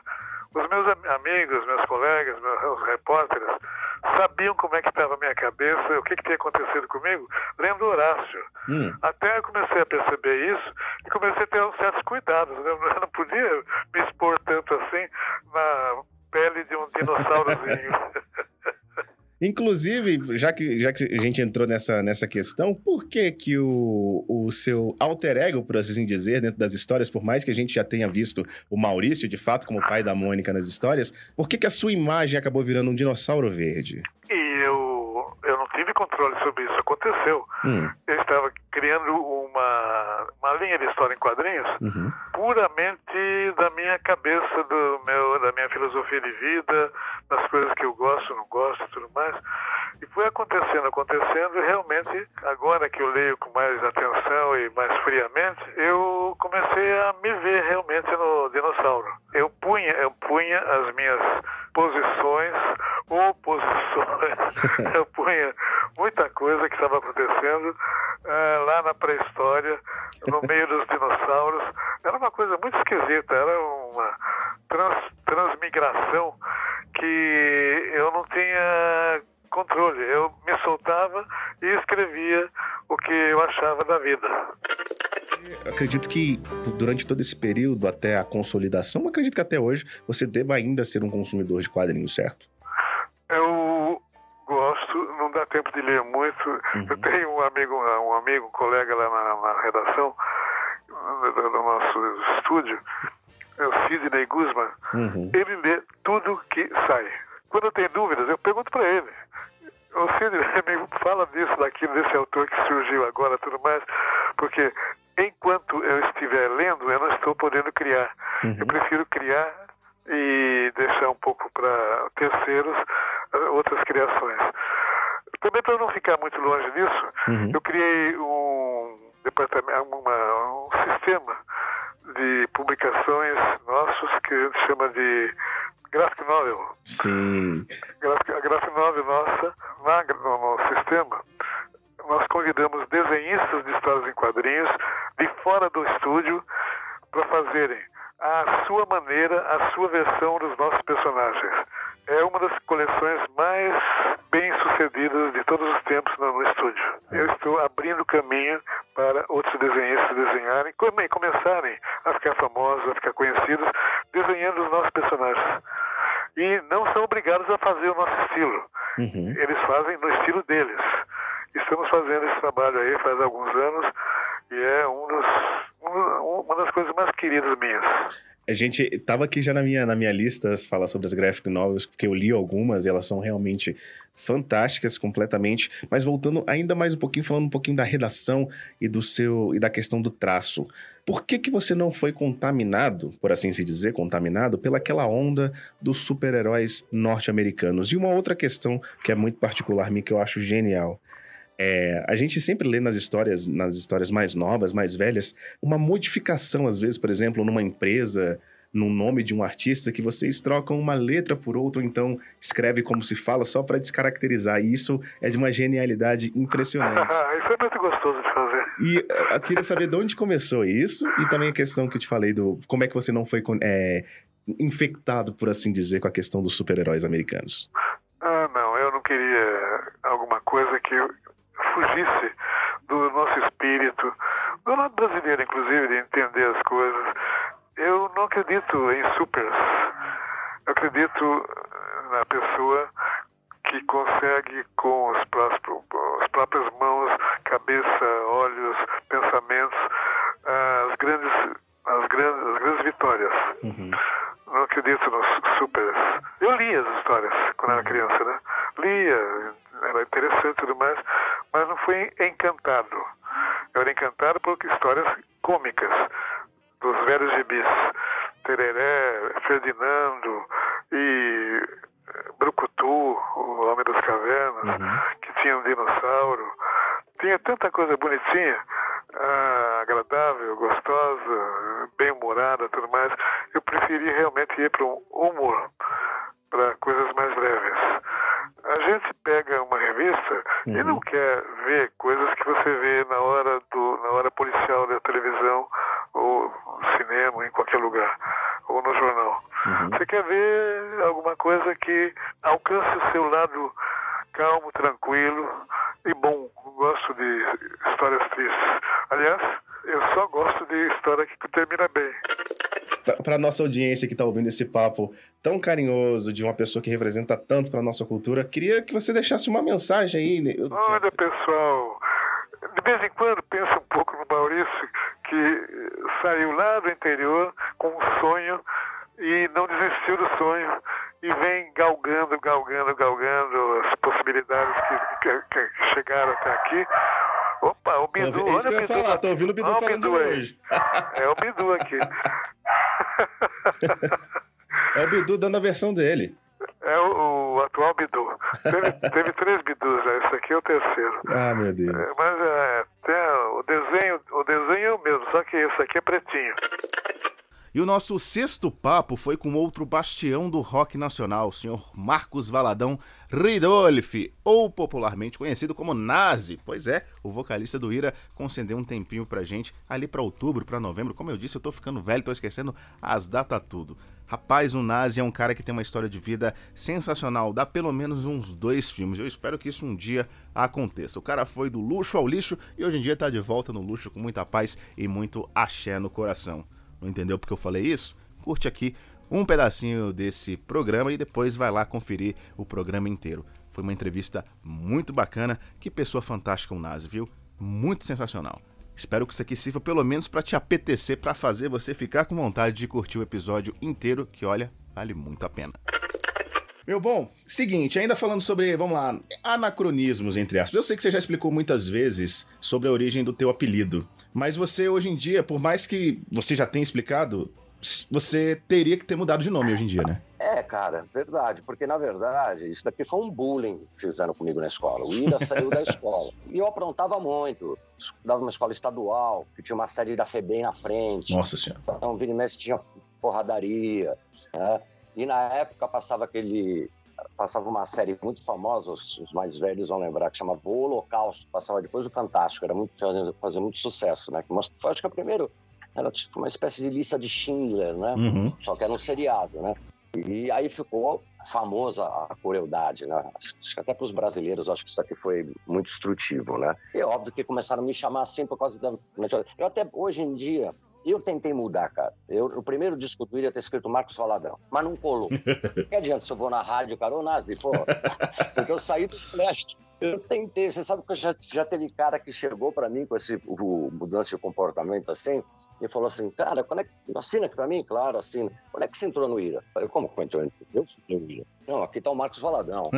Speaker 7: os meus amigos, meus colegas, meus repórteres, sabiam como é que estava a minha cabeça, o que, que tinha acontecido comigo, lendo Horácio. Hum. Até eu comecei a perceber isso e comecei a ter certos cuidados. Né? Eu não podia me expor tanto assim na pele de um dinossaurozinho.
Speaker 1: Inclusive, já que, já que a gente entrou nessa, nessa questão, por que que o, o seu alter ego, por assim dizer, dentro das histórias, por mais que a gente já tenha visto o Maurício, de fato, como pai da Mônica nas histórias, por que que a sua imagem acabou virando um dinossauro verde?
Speaker 7: E eu, eu não tive controle sobre isso, aconteceu. Hum. Eu criando uma, uma linha de história em quadrinhos uhum. puramente da minha cabeça, do meu, da minha filosofia de vida, das coisas que eu gosto, não gosto e tudo mais. E foi acontecendo, acontecendo, e realmente, agora que eu leio com mais atenção e mais friamente, eu comecei a me ver realmente no dinossauro. Eu punha, eu punha as minhas posições, oposições, eu punha muita coisa que estava acontecendo uh, lá na pré-história, no meio dos dinossauros. Era uma coisa muito esquisita, era uma trans, transmigração que eu não tinha controle. Eu me soltava e escrevia o que eu achava da vida.
Speaker 1: acredito que durante todo esse período até a consolidação, acredito que até hoje você deva ainda ser um consumidor de quadrinhos, certo?
Speaker 7: Dá tempo de ler muito.
Speaker 1: Uhum.
Speaker 7: Eu tenho um amigo, um amigo, um colega lá na, na redação do, do nosso estúdio, é o Sidney Guzman.
Speaker 1: Uhum.
Speaker 7: Ele lê tudo que sai. Quando eu tenho dúvidas, eu pergunto para ele. O Sidney me fala disso, daquilo, desse autor que surgiu agora, tudo mais, porque enquanto eu estiver lendo, eu não estou podendo criar.
Speaker 1: Uhum.
Speaker 7: Eu prefiro criar e deixar um pouco para terceiros eh, outras criações. Também para não ficar muito longe disso,
Speaker 1: Uhum.
Speaker 7: eu criei um departamento, uma- um sistema de publicações nossos que a gente chama de graphic novel.
Speaker 1: Sim.
Speaker 7: A graphic novel nossa, na, no, no sistema, nós convidamos desenhistas de histórias em quadrinhos de fora do estúdio para fazerem a sua maneira, a sua versão dos nossos personagens. É uma das coleções mais bem sucedidas de todos os tempos no, estúdio. Eu estou abrindo caminho para outros desenhistas desenharem, come- começarem a ficar famosos, a ficar conhecidos, desenhando os nossos personagens. E não são obrigados a fazer o nosso estilo.
Speaker 1: Uhum.
Speaker 7: Eles fazem no estilo deles. Estamos fazendo esse trabalho aí faz alguns anos e é um dos, uma das coisas mais queridas minhas.
Speaker 1: A gente tava aqui já na minha, na minha lista falar sobre as graphic novels, porque eu li algumas e elas são realmente fantásticas completamente. Mas voltando ainda mais um pouquinho, falando um pouquinho da redação e do seu e da questão do traço. Por que que você não foi contaminado, por assim se dizer, contaminado pelaquela onda dos super-heróis norte-americanos? E uma outra questão que é muito particular minha que eu acho genial. É, a gente sempre lê nas histórias, nas histórias mais novas, mais velhas, uma modificação, às vezes, por exemplo, numa empresa, no nome de um artista, que vocês trocam uma letra por outra, ou então escreve como se fala, só para descaracterizar. E isso é de uma genialidade impressionante.
Speaker 7: Isso é muito gostoso de fazer.
Speaker 1: E eh, eu queria saber de onde começou isso, e também a questão que eu te falei do como é que você não foi é, infectado, por assim dizer, com a questão dos super-heróis americanos.
Speaker 7: Ah, não, eu não queria alguma coisa que fugisse do nosso espírito, do lado brasileiro, inclusive, de entender as coisas. Eu não acredito em supers. Eu acredito na pessoa que consegue, com as próprias mãos, cabeça, olhos, pensamentos, as grandes, as grandes, as grandes vitórias. Não acredito nos supers. Eu lia as histórias quando era criança, né? Lia, era interessante e tudo mais, mas não fui encantado. Eu era encantado por histórias cômicas dos velhos gibis. Tereré, Ferdinando e eh, Brucutu, o Homem das Cavernas, que tinha um dinossauro. Tinha tanta coisa bonitinha, ah, agradável, gostosa, bem-humorada tudo mais. Eu preferi realmente ir para um humor, para coisas mais leves. A gente pega uma revista e não quer ver coisas que você vê na hora do na hora policial da televisão ou no cinema, em qualquer lugar, ou no jornal. Você quer ver alguma coisa que alcance o seu lado calmo, tranquilo e bom. Gosto de histórias tristes. Aliás, eu só gosto de história que termina bem.
Speaker 1: Para nossa audiência que está ouvindo esse papo tão carinhoso de uma pessoa que representa tanto para nossa cultura, queria que você deixasse uma mensagem aí. né?
Speaker 7: Olha, pessoal, de vez em quando pensa um pouco no Maurício, que saiu lá do interior com um sonho e não desistiu do sonho e vem galgando, galgando, galgando as possibilidades que, que- que chegaram até aqui. Opa, o Bidu,
Speaker 1: é isso que eu
Speaker 7: o
Speaker 1: ia
Speaker 7: Bidu.
Speaker 1: falar, tô ouvindo o Bidu
Speaker 7: Olha
Speaker 1: falando
Speaker 7: Bidu aí.
Speaker 1: hoje.
Speaker 7: É o Bidu aqui.
Speaker 1: É o Bidu dando a versão dele.
Speaker 7: É o, o atual Bidu. Teve, teve três Bidus já, esse aqui é o terceiro.
Speaker 1: Ah, meu Deus.
Speaker 7: É, mas é, o desenho, o desenho é o mesmo, só que esse aqui é pretinho.
Speaker 1: E o nosso sexto papo foi com outro bastião do rock nacional, o senhor Marcos Valadão Ridolfi, ou popularmente conhecido como Nazi. Pois é, o vocalista do Ira concedeu um tempinho pra gente ali pra outubro, pra novembro. Como eu disse, eu tô ficando velho, tô esquecendo as datas tudo. Rapaz, o Nazi é um cara que tem uma história de vida sensacional, dá pelo menos uns dois filmes. Eu espero que isso um dia aconteça. O cara foi do luxo ao lixo e hoje em dia tá de volta no luxo com muita paz e muito axé no coração. Entendeu porque eu falei isso? Curte aqui um pedacinho desse programa e depois vai lá conferir o programa inteiro. Foi uma entrevista muito bacana. Que pessoa fantástica o Nazi, viu? Muito sensacional. Espero que isso aqui sirva pelo menos para te apetecer, para fazer você ficar com vontade de curtir o episódio inteiro, que olha, vale muito a pena. Meu bom, seguinte, ainda falando sobre, vamos lá, anacronismos, entre aspas. Eu sei que você já explicou muitas vezes sobre a origem do teu apelido, mas você hoje em dia, por mais que você já tenha explicado, você teria que ter mudado de nome hoje em dia, né?
Speaker 8: É, cara, verdade, porque na verdade isso daqui foi um bullying que fizeram comigo na escola. O Ida saiu da escola. E eu aprontava muito. Estudava numa escola estadual, que tinha uma sede da FEBEM na frente.
Speaker 1: Nossa senhora.
Speaker 8: Então, vira e mexe tinha porradaria, né? E na época passava aquele. Passava uma série muito famosa, os mais velhos vão lembrar, que chamava O Holocausto, passava depois do Fantástico, era muito, fazia muito sucesso, né? Foi, acho que o primeiro era tipo uma espécie de lista de Schindler, né?
Speaker 1: Uhum.
Speaker 8: Só que era um seriado, né? E aí ficou famosa a crueldade, né? Acho que até para os brasileiros, acho que isso aqui foi muito instrutivo, né? E é óbvio que começaram a me chamar assim por causa da... Eu até, hoje em dia, eu tentei mudar, cara. Eu, o primeiro disco do ia ter escrito Marcos Valadão, mas não colou. que adianta se eu vou na rádio, cara, ô Nazi, pô, porque eu saí do flash. Eu tentei, você sabe que já, já teve cara que chegou para mim com esse o, mudança de comportamento assim, e falou assim, cara, quando é que... assina aqui pra mim? Claro, assina. Quando é que você entrou no IRA? Eu falei, como que eu entrei? Eu fui no IRA. Não, aqui tá o Marcos Valadão.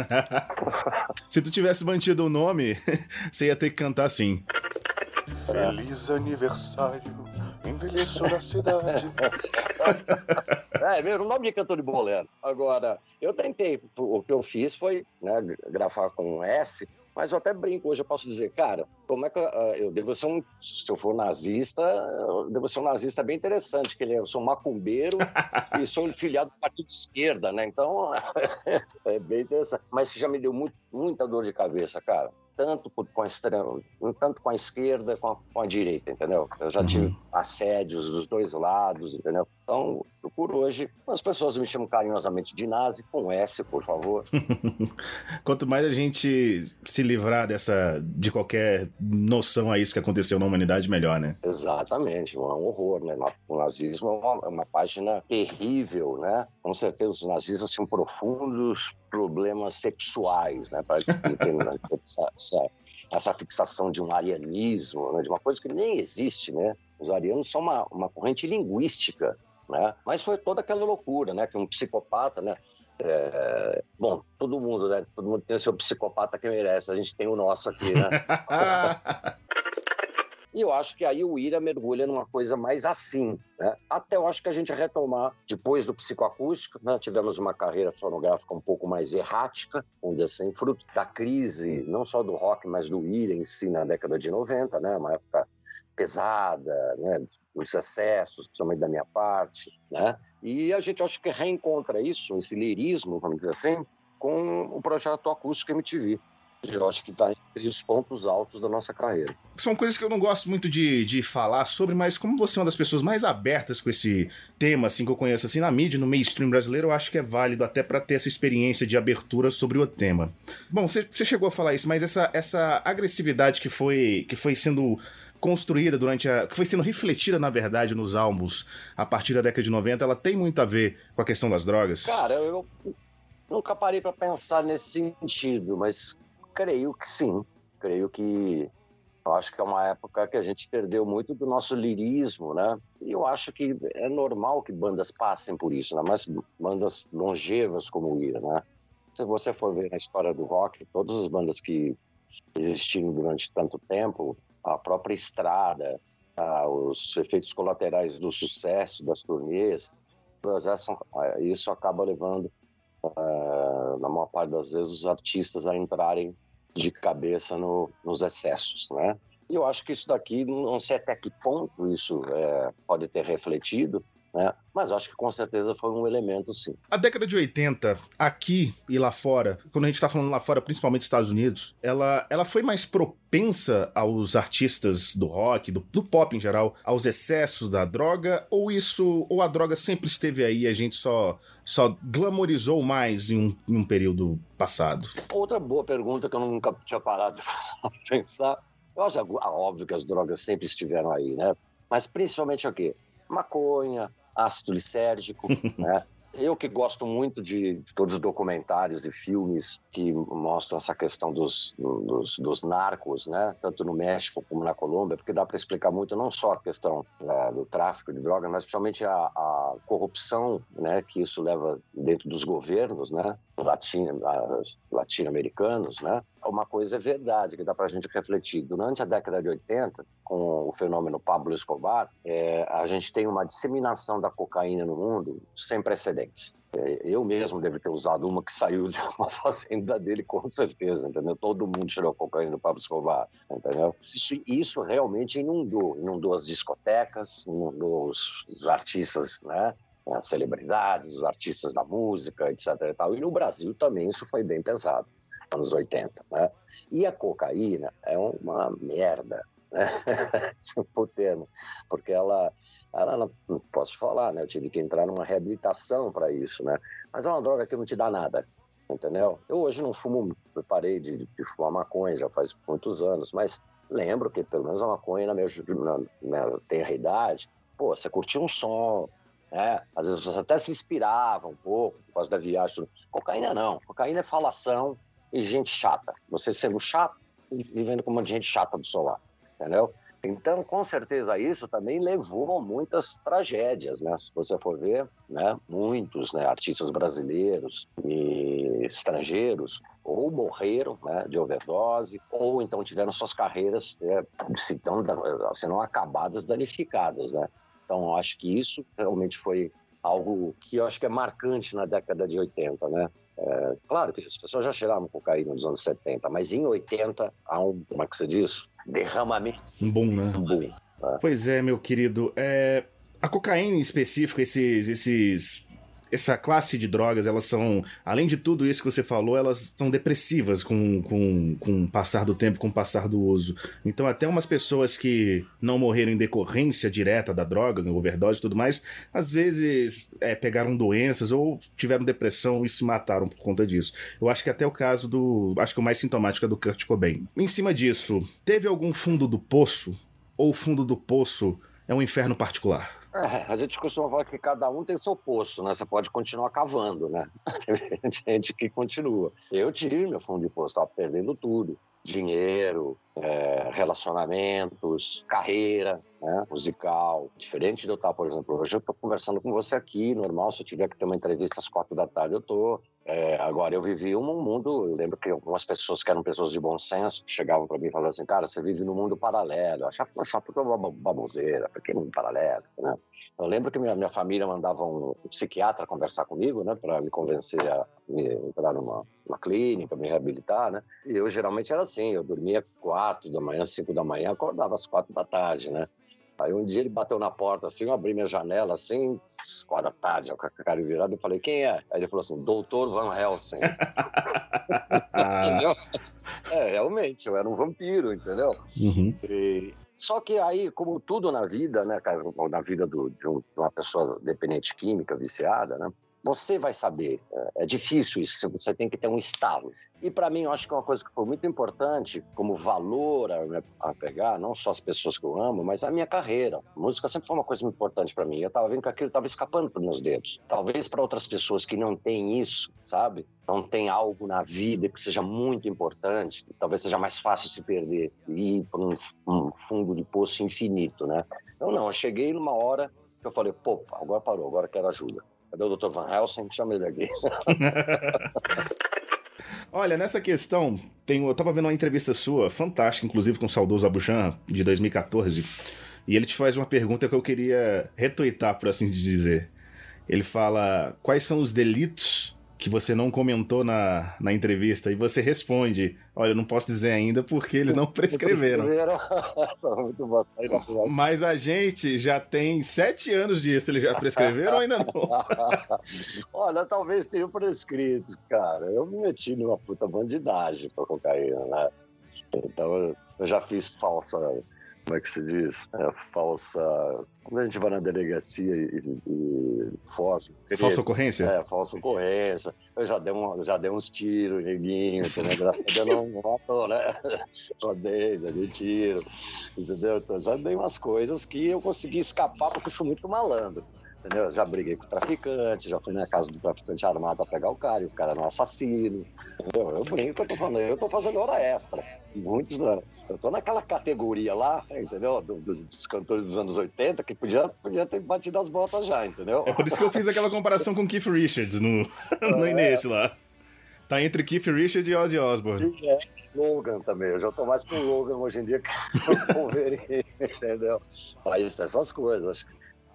Speaker 1: Se tu tivesse mantido o nome, você ia ter que cantar assim.
Speaker 9: Feliz aniversário, envelheceu na cidade.
Speaker 8: é, mesmo nome de cantor de bolero. Agora, eu tentei, o que eu fiz foi né, gravar com um S, mas eu até brinco hoje, eu posso dizer, cara, como é que uh, eu devo ser um. Se eu for nazista, eu devo ser um nazista bem interessante, que ele, é, eu sou um macumbeiro e sou filiado do partido de esquerda, né? Então, é bem interessante. Mas já me deu muito, muita dor de cabeça, cara tanto com a, extrema, tanto com a esquerda com a, com a direita, entendeu? Eu já uhum. tive assédios dos dois lados, entendeu? Então, por hoje, as pessoas me chamam carinhosamente de nazi, com S, por favor.
Speaker 1: Quanto mais a gente se livrar dessa, de qualquer noção a isso que aconteceu na humanidade, melhor, né?
Speaker 8: Exatamente, é um horror, né? O nazismo é uma, é uma página terrível, né? Com certeza os nazistas tinham profundos problemas sexuais, né? Para essa, essa, essa fixação de um arianismo, né? de uma coisa que nem existe, né? Os arianos são uma, uma corrente linguística né? Mas foi toda aquela loucura, né? Que um psicopata, né? É... Bom, todo mundo, né? Todo mundo tem o seu psicopata que merece. A gente tem o nosso aqui, né? E eu acho que aí o Ira mergulha numa coisa mais assim, né? Até eu acho que a gente retomar, depois do psicoacústico, né? tivemos uma carreira fonográfica um pouco mais errática, vamos dizer assim, fruto da crise, não só do rock, mas do Ira em si na década de 90, né? Uma época pesada, né? os excessos, principalmente da minha parte, né? E a gente acho que reencontra isso, esse lirismo, vamos dizer assim, com o projeto Acústico MTV. Eu acho que está entre os pontos altos da nossa carreira.
Speaker 1: São coisas que eu não gosto muito de, de falar sobre, mas como você é uma das pessoas mais abertas com esse tema, assim, que eu conheço, assim, na mídia, no mainstream brasileiro, eu acho que é válido até para ter essa experiência de abertura sobre o tema. Bom, você chegou a falar isso, mas essa, essa agressividade que foi, que foi sendo construída durante a. que foi sendo refletida, na verdade, nos álbuns a partir da década de 90, ela tem muito a ver com a questão das drogas?
Speaker 8: Cara, eu nunca parei para pensar nesse sentido, mas creio que sim. Creio que. Eu acho que é uma época que a gente perdeu muito do nosso lirismo, né? E eu acho que é normal que bandas passem por isso, né? Mas bandas longevas como o Ira, né? Se você for ver na história do rock, todas as bandas que existiram durante tanto tempo, a própria estrada, os efeitos colaterais do sucesso das turnês, isso acaba levando, na maior parte das vezes, os artistas a entrarem de cabeça no, nos excessos, né? E eu acho que isso daqui, não sei até que ponto isso é, pode ter refletido, né? Mas acho que com certeza foi um elemento, sim.
Speaker 1: A década de 80, aqui e lá fora, quando a gente tá falando lá fora, principalmente Estados Unidos, ela, ela foi mais propensa aos artistas do rock, do, do pop em geral, aos excessos da droga, ou isso, ou a droga sempre esteve aí e a gente só, só glamorizou mais em um, em um período passado?
Speaker 8: Outra boa pergunta que eu nunca tinha parado de pensar. Eu acho óbvio que as drogas sempre estiveram aí, né? Mas principalmente o quê? Maconha, ácido lisérgico, né? Eu que gosto muito de, todos os documentários e filmes que mostram essa questão dos, dos, dos narcos, né? Tanto no México como na Colômbia, porque dá para explicar muito não só a questão né, do tráfico de drogas, mas principalmente a, a, corrupção, né? Que isso leva dentro dos governos, né? Latino-americanos, né? Uma coisa é verdade que dá para a gente refletir. Durante a década de 80, com o fenômeno Pablo Escobar, é, a gente tem uma disseminação da cocaína no mundo sem precedentes. É, eu mesmo devo ter usado uma que saiu de uma fazenda dele, com certeza, entendeu? Todo mundo tirou cocaína do Pablo Escobar, entendeu? Isso, isso realmente inundou. Inundou as discotecas, inundou os, os artistas, né? As celebridades, os artistas da música, etc. E, tal. e no Brasil também isso foi bem pesado, anos 80, né? E a cocaína é uma merda, né? Esse é termo, porque ela, ela não, não, posso falar, né? Eu tive que entrar numa reabilitação para isso, né? Mas é uma droga que não te dá nada, entendeu? Eu hoje não fumo, eu parei de, de fumar maconha já faz muitos anos, mas lembro que pelo menos a maconha na minha, na, na tenra idade, pô, você curtia um som, né? Às vezes você até se inspirava um pouco por causa da viagem. Cocaína não, cocaína é falação e gente chata. Você sendo chato vivendo com uma gente chata do seu lado entendeu? Então, com certeza, isso também levou a muitas tragédias, né? Se você for ver, né, muitos né, artistas brasileiros e estrangeiros ou morreram né, de overdose, ou então tiveram suas carreiras, é, se, não, se não acabadas, danificadas, né? Então, acho que isso realmente foi algo que eu acho que é marcante na década de 80, né? É, claro que as pessoas já cheiravam cocaína nos anos 70, mas em 80 há um, como é que você diz? derramamento.
Speaker 1: Um boom, né?
Speaker 8: Um boom.
Speaker 1: É. Pois é, meu querido. É, a cocaína em específico, esses, esses essa classe de drogas, elas são, além de tudo isso que você falou, elas são depressivas com, com, com o passar do tempo, com o passar do uso. Então, até umas pessoas que não morreram em decorrência direta da droga, overdose e tudo mais, às vezes é, pegaram doenças ou tiveram depressão e se mataram por conta disso. Eu acho que até o caso do. Acho que o mais sintomático é do Kurt Cobain. Em cima disso, teve algum fundo do poço? Ou fundo do poço é um inferno particular?
Speaker 8: É, a gente costuma falar que cada um tem seu poço, né? Você pode continuar cavando, né? Tem gente que continua. Eu tive meu fundo de poço, estava perdendo tudo. Dinheiro, é, relacionamentos, carreira né, musical. Diferente de eu estar, por exemplo, hoje eu estou conversando com você aqui, normal, se eu tiver que ter uma entrevista às quatro da tarde, eu estou. É, agora, eu vivi um mundo, eu lembro que algumas pessoas que eram pessoas de bom senso chegavam para mim e falavam assim, cara, você vive num mundo paralelo. Eu achava, achava que uma baboseira, porque mundo paralelo, né? Eu lembro que minha, minha família mandava um psiquiatra conversar comigo, né, para me convencer a me entrar numa, numa clínica, me reabilitar, né? E eu geralmente era assim, eu dormia quatro da manhã, cinco da manhã, acordava às quatro da tarde, né? Aí um dia ele bateu na porta assim, eu abri minha janela assim, quatro da tarde, com a cara virada, eu falei, quem é? Aí ele falou assim, doutor Van Helsing. entendeu? É, realmente, eu era um vampiro, entendeu?
Speaker 1: Uhum.
Speaker 8: E, só que aí, como tudo na vida, né, na vida do, de, um, de, uma pessoa dependente química, viciada, né, você vai saber. É, é difícil isso, você tem que ter um estalo. E para mim, eu acho que é uma coisa que foi muito importante, como valor a, a, pegar, não só as pessoas que eu amo, mas a minha carreira. Música sempre foi uma coisa muito importante para mim. Eu estava vendo que aquilo estava escapando dos meus dedos. Talvez para outras pessoas que não têm isso, sabe? Não tem algo na vida que seja muito importante, talvez seja mais fácil se perder e ir para um, um fundo de poço infinito, né? Eu não, eu cheguei numa hora que eu falei, pô, agora parou, agora quero ajuda. Cadê o Dr. Van Helsing? Chama ele aqui.
Speaker 1: Olha, nessa questão, tem, eu tava vendo uma entrevista sua, fantástica, inclusive com o saudoso Abujan, de 2014, e ele te faz uma pergunta que eu queria retuitar, por assim dizer. Ele fala: quais são os delitos que você não comentou na, na entrevista e você responde: Olha, eu não posso dizer ainda porque eles não prescreveram. Mas a gente já tem sete anos disso. Eles já prescreveram ou ainda não?
Speaker 8: Olha, talvez tenham prescrito, cara. Eu me meti numa puta bandidagem pra cocaína, né? Então eu já fiz falsa como é que se diz? É, falsa. Quando a gente vai na delegacia e, e falsa.
Speaker 1: Falsa ocorrência?
Speaker 8: É, falsa ocorrência. Eu já dei, um, já dei uns tiros, neguinho, entendeu? Deus não matou, né? Já dei, já dei tiro, entendeu? Então já dei umas coisas que eu consegui escapar porque fui muito malandro. Entendeu? Já briguei com o traficante, já fui na casa do traficante armado pra pegar o cara, e o cara era um assassino, entendeu? Eu brinco, eu tô falando, eu tô fazendo hora extra. Muitos anos. Eu tô naquela categoria lá, entendeu? Do- do- dos cantores dos anos 80, que podia, podia ter batido as botas já, entendeu?
Speaker 1: É por isso que eu fiz aquela comparação com Keith Richards no, no início lá. Tá entre Keith Richards e Ozzy Osbourne.
Speaker 8: E é, Logan também. Eu já tô mais com o Logan hoje em dia que com o Wolverine, entendeu? Mas essas coisas.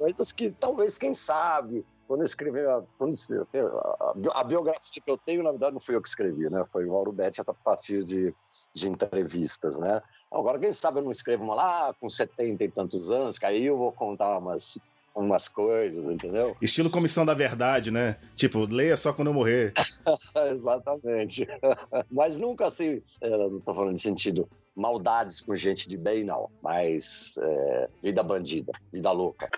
Speaker 8: Coisas que talvez, quem sabe, quando eu escrevi a, quando eu- a, a biografia que eu tenho, na verdade, não fui eu que escrevi, né? Foi o Mauro Betti a partir de, de entrevistas, né? Agora, quem sabe eu não escrevo uma lá com 70 e tantos anos, que aí eu vou contar umas, umas coisas, entendeu?
Speaker 1: Estilo Comissão da Verdade, né? Tipo, leia só quando eu morrer.
Speaker 8: Exatamente. Mas nunca assim, é, não tô falando de sentido maldades com gente de bem, não. Mas é, vida bandida, vida louca.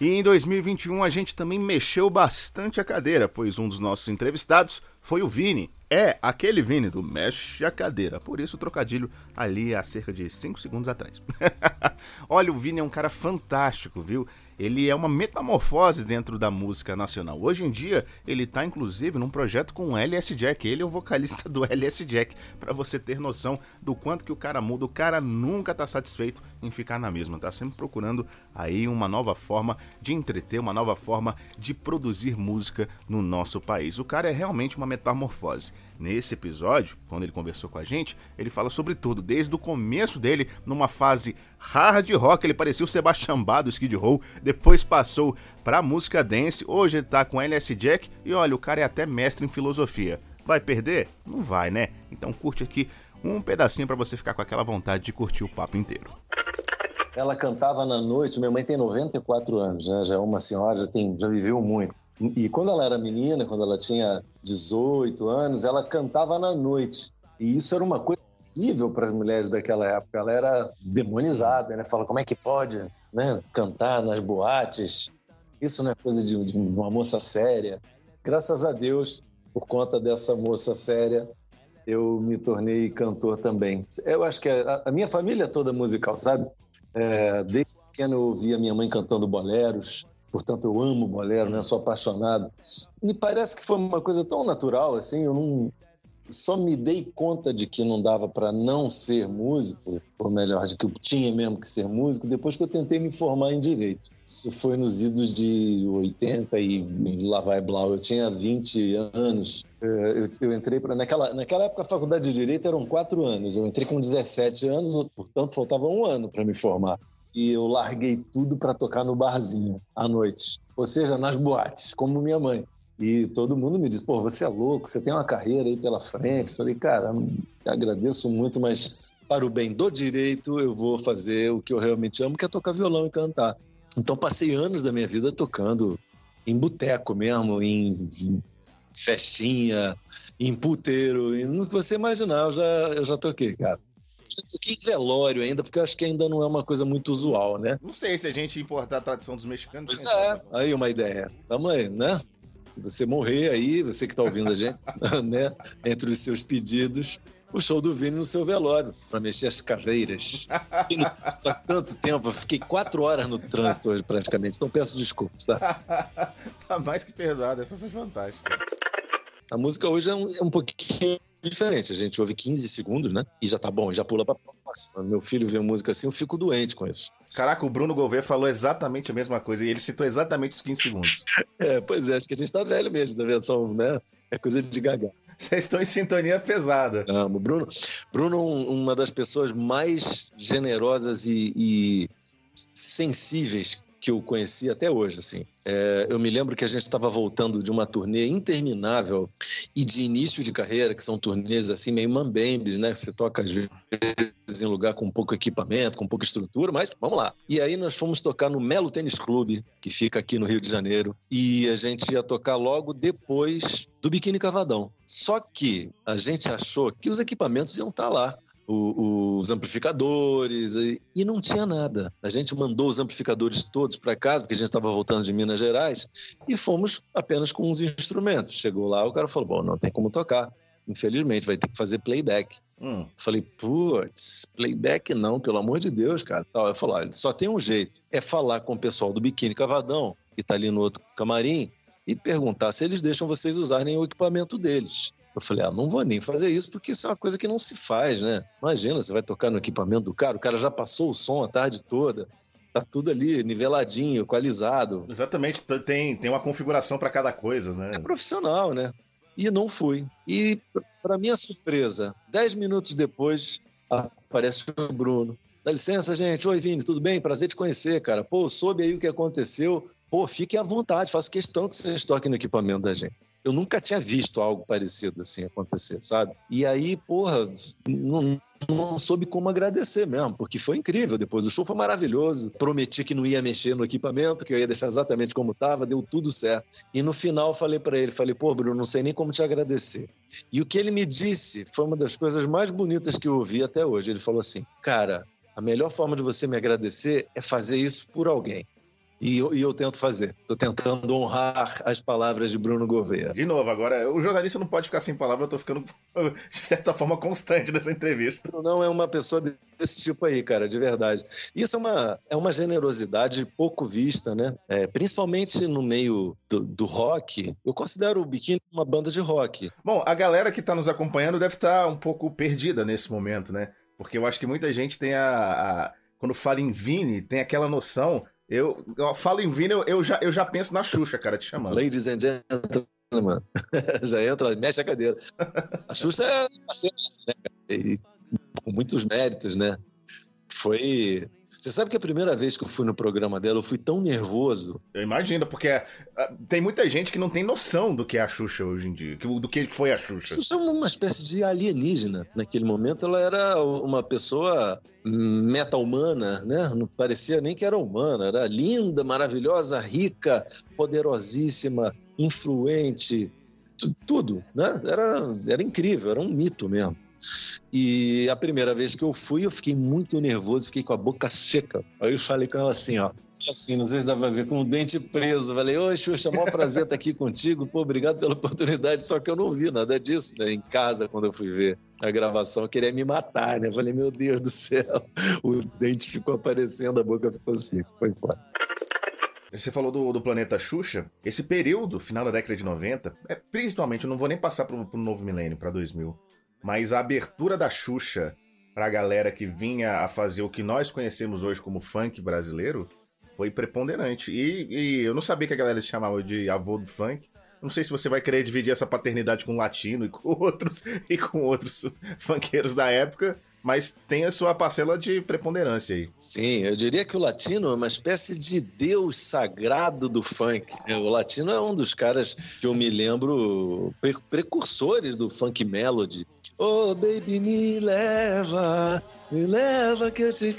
Speaker 1: E em 2021 a gente também mexeu bastante a cadeira, pois um dos nossos entrevistados foi o Vini. É, aquele Vini do Mexe a Cadeira. Por isso o trocadilho ali há cerca de 5 segundos atrás. Olha, o Vini é um cara fantástico, viu? Ele é uma metamorfose dentro da música nacional. Hoje em dia, ele tá inclusive num projeto com o LS Jack. Ele é o vocalista do LS Jack, para você ter noção do quanto que o cara muda. O cara nunca tá satisfeito em ficar na mesma, tá sempre procurando aí uma nova forma de entreter, uma nova forma de produzir música no nosso país. O cara é realmente uma metamorfose. Nesse episódio, quando ele conversou com a gente, ele fala sobre tudo, desde o começo dele, numa fase hard rock, ele parecia o Sebastian Bach do Skid Row, depois passou pra música dance, hoje ele tá com LS Jack e olha, o cara é até mestre em filosofia. Vai perder? Não vai, né? Então curte aqui um pedacinho pra você ficar com aquela vontade de curtir o papo inteiro.
Speaker 10: Ela cantava na noite, minha mãe tem 94 anos, né? já é uma senhora, já, tem, já viveu muito. E quando ela era menina, quando ela tinha 18 anos, ela cantava na noite. E isso era uma coisa terrível para as mulheres daquela época. Ela era demonizada, né? Fala, como é que pode né? cantar nas boates? Isso não é coisa de, de uma moça séria. Graças a Deus, por conta dessa moça séria, eu me tornei cantor também. Eu acho que a, a minha família é toda musical, sabe? É, desde pequeno eu ouvia minha mãe cantando boleros, portanto eu amo bolero, né? Sou apaixonado. Me parece que foi uma coisa tão natural assim, eu não só me dei conta de que não dava para não ser músico, ou melhor, de que eu tinha mesmo que ser músico, depois que eu tentei me formar em direito. Isso foi nos idos de 80 e lá vai Blau. Eu tinha 20 anos. Eu, eu entrei para naquela naquela época a faculdade de direito eram quatro anos. Eu entrei com 17 anos, portanto faltava um ano para me formar. E eu larguei tudo para tocar no barzinho à noite, ou seja, nas boates, como minha mãe. E todo mundo me diz, pô, você é louco, você tem uma carreira aí pela frente. Falei, cara, agradeço muito, mas para o bem do direito eu vou fazer o que eu realmente amo, que é tocar violão e cantar. Então passei anos da minha vida tocando em boteco mesmo, em, em festinha, em puteiro, e no que você imaginar, eu já, eu já toquei, cara. Toquei em velório ainda, porque eu acho que ainda não é uma coisa muito usual, né?
Speaker 1: Não sei se a gente importar a tradição dos mexicanos.
Speaker 10: Pois
Speaker 1: sabe.
Speaker 10: é, aí uma ideia. Tamo aí, né? Se você morrer aí, você que tá ouvindo a gente, né? Entre os seus pedidos, o show do Vini no seu velório, para mexer as caveiras. E há tanto tempo, eu fiquei quatro horas no trânsito hoje praticamente, então peço desculpas, tá?
Speaker 1: tá mais que perdoado, essa foi fantástica.
Speaker 10: A música hoje é um, é um pouquinho diferente, a gente ouve 15 segundos, né? E já tá bom, já pula pra próxima. Meu filho vê música assim, eu fico doente com isso.
Speaker 1: Caraca, o Bruno Gouveia falou exatamente a mesma coisa e ele citou exatamente os 15 segundos.
Speaker 10: É, pois é, acho que a gente tá velho mesmo, tá vendo? São, né? É coisa de gaga.
Speaker 1: Vocês estão em sintonia pesada.
Speaker 10: Amo. Bruno, Bruno uma das pessoas mais generosas e, e sensíveis que eu conheci até hoje, assim. É, eu me lembro que a gente estava voltando de uma turnê interminável e de início de carreira, que são turnês assim meio mambembes, né? Você toca às vezes em lugar com pouco equipamento, com pouca estrutura, mas vamos lá. E aí nós fomos tocar no Melo Tênis Clube, que fica aqui no Rio de Janeiro, e a gente ia tocar logo depois do Biquíni Cavadão. Só que a gente achou que os equipamentos iam estar lá o, os amplificadores e, e, não tinha nada. A gente mandou os amplificadores todos para casa, porque a gente estava voltando de Minas Gerais, e fomos apenas com os instrumentos. Chegou lá, o cara falou: Bom, não tem como tocar. Infelizmente, vai ter que fazer playback.
Speaker 1: Hum.
Speaker 10: Falei, putz, playback não, pelo amor de Deus, cara. Eu falei, olha, só tem um jeito, é falar com o pessoal do Biquíni Cavadão que está ali no outro camarim, e perguntar se eles deixam vocês usarem o equipamento deles. Eu falei, ah, não vou nem fazer isso porque isso é uma coisa que não se faz, né? Imagina, você vai tocar no equipamento do cara, o cara já passou o som a tarde toda, tá tudo ali niveladinho, equalizado.
Speaker 1: Exatamente, tem, tem uma configuração para cada coisa, né?
Speaker 10: É profissional, né? E não fui. E, para minha surpresa, dez minutos depois, aparece o Bruno. Dá licença, gente. Oi, Vini, tudo bem? Prazer te conhecer, cara. Pô, soube aí o que aconteceu. Pô, fiquem à vontade, faço questão que vocês toquem no equipamento da gente. Eu nunca tinha visto algo parecido assim acontecer, sabe? E aí, porra, não, não soube como agradecer mesmo, porque foi incrível. Depois o show foi maravilhoso. Prometi que não ia mexer no equipamento, que eu ia deixar exatamente como estava, deu tudo certo. E no final falei para ele, falei, pô, Bruno, não sei nem como te agradecer. E o que ele me disse foi uma das coisas mais bonitas que eu ouvi até hoje. Ele falou assim, cara, a melhor forma de você me agradecer é fazer isso por alguém. E eu, e eu tento fazer. Estou tentando honrar as palavras de Bruno Gouveia.
Speaker 1: De novo, agora, o jornalista não pode ficar sem palavra, eu tô ficando, de certa forma, constante nessa entrevista.
Speaker 10: Não é uma pessoa desse tipo aí, cara, de verdade. Isso é uma, é uma generosidade pouco vista, né? É, principalmente no meio do, do rock. Eu considero o Biquíni uma banda de rock.
Speaker 1: Bom, a galera que tá nos acompanhando deve estar um pouco perdida nesse momento, né? Porque eu acho que muita gente tem a. a- quando fala em Vini, tem aquela noção. Eu, eu falo em Vini, eu, já, eu já penso na Xuxa, cara, te chamando.
Speaker 10: Ladies and gentlemen. Já entra, mexe a cadeira. A Xuxa é parceira né? E com muitos méritos, né? Foi. Você sabe que a primeira vez que eu fui no programa dela, eu fui tão nervoso.
Speaker 1: Eu imagino, porque ah, tem muita gente que não tem noção do que é a Xuxa hoje em dia, do que foi a Xuxa.
Speaker 10: Xuxa é uma espécie de alienígena. Naquele momento, ela era uma pessoa meta-humana, né? Não parecia nem que era humana. Era linda, maravilhosa, rica, poderosíssima, influente, tu- tudo, né? Era, era incrível, era um mito mesmo. E a primeira vez que eu fui, eu fiquei muito nervoso, fiquei com a boca seca. Aí eu falei com ela assim, ó. Assim, não sei se dá pra ver, com o dente preso. Falei, oi, Xuxa, maior prazer estar aqui contigo. Pô, obrigado pela oportunidade. Só que eu não vi nada disso, né? Em casa, quando eu fui ver a gravação, queria me matar, né? Falei, meu Deus do céu. O dente ficou aparecendo, a boca ficou assim. Foi fora.
Speaker 1: Você falou do, do planeta Xuxa. Esse período, final da década de 90, é principalmente, eu não vou nem passar pro, pro novo milênio, pra 2000, mas a abertura da Xuxa pra galera que vinha a fazer o que nós conhecemos hoje como funk brasileiro foi preponderante. E, e eu não sabia que a galera chamava de avô do funk. Não sei se você vai querer dividir essa paternidade com o latino e com outros e com outros funkeiros da época, mas tem a sua parcela de preponderância aí.
Speaker 10: Sim, eu diria que o latino é uma espécie de deus sagrado do funk. né? O latino é um dos caras que eu me lembro pre- precursores do funk melody. Oh, baby, me leva, me leva que eu te.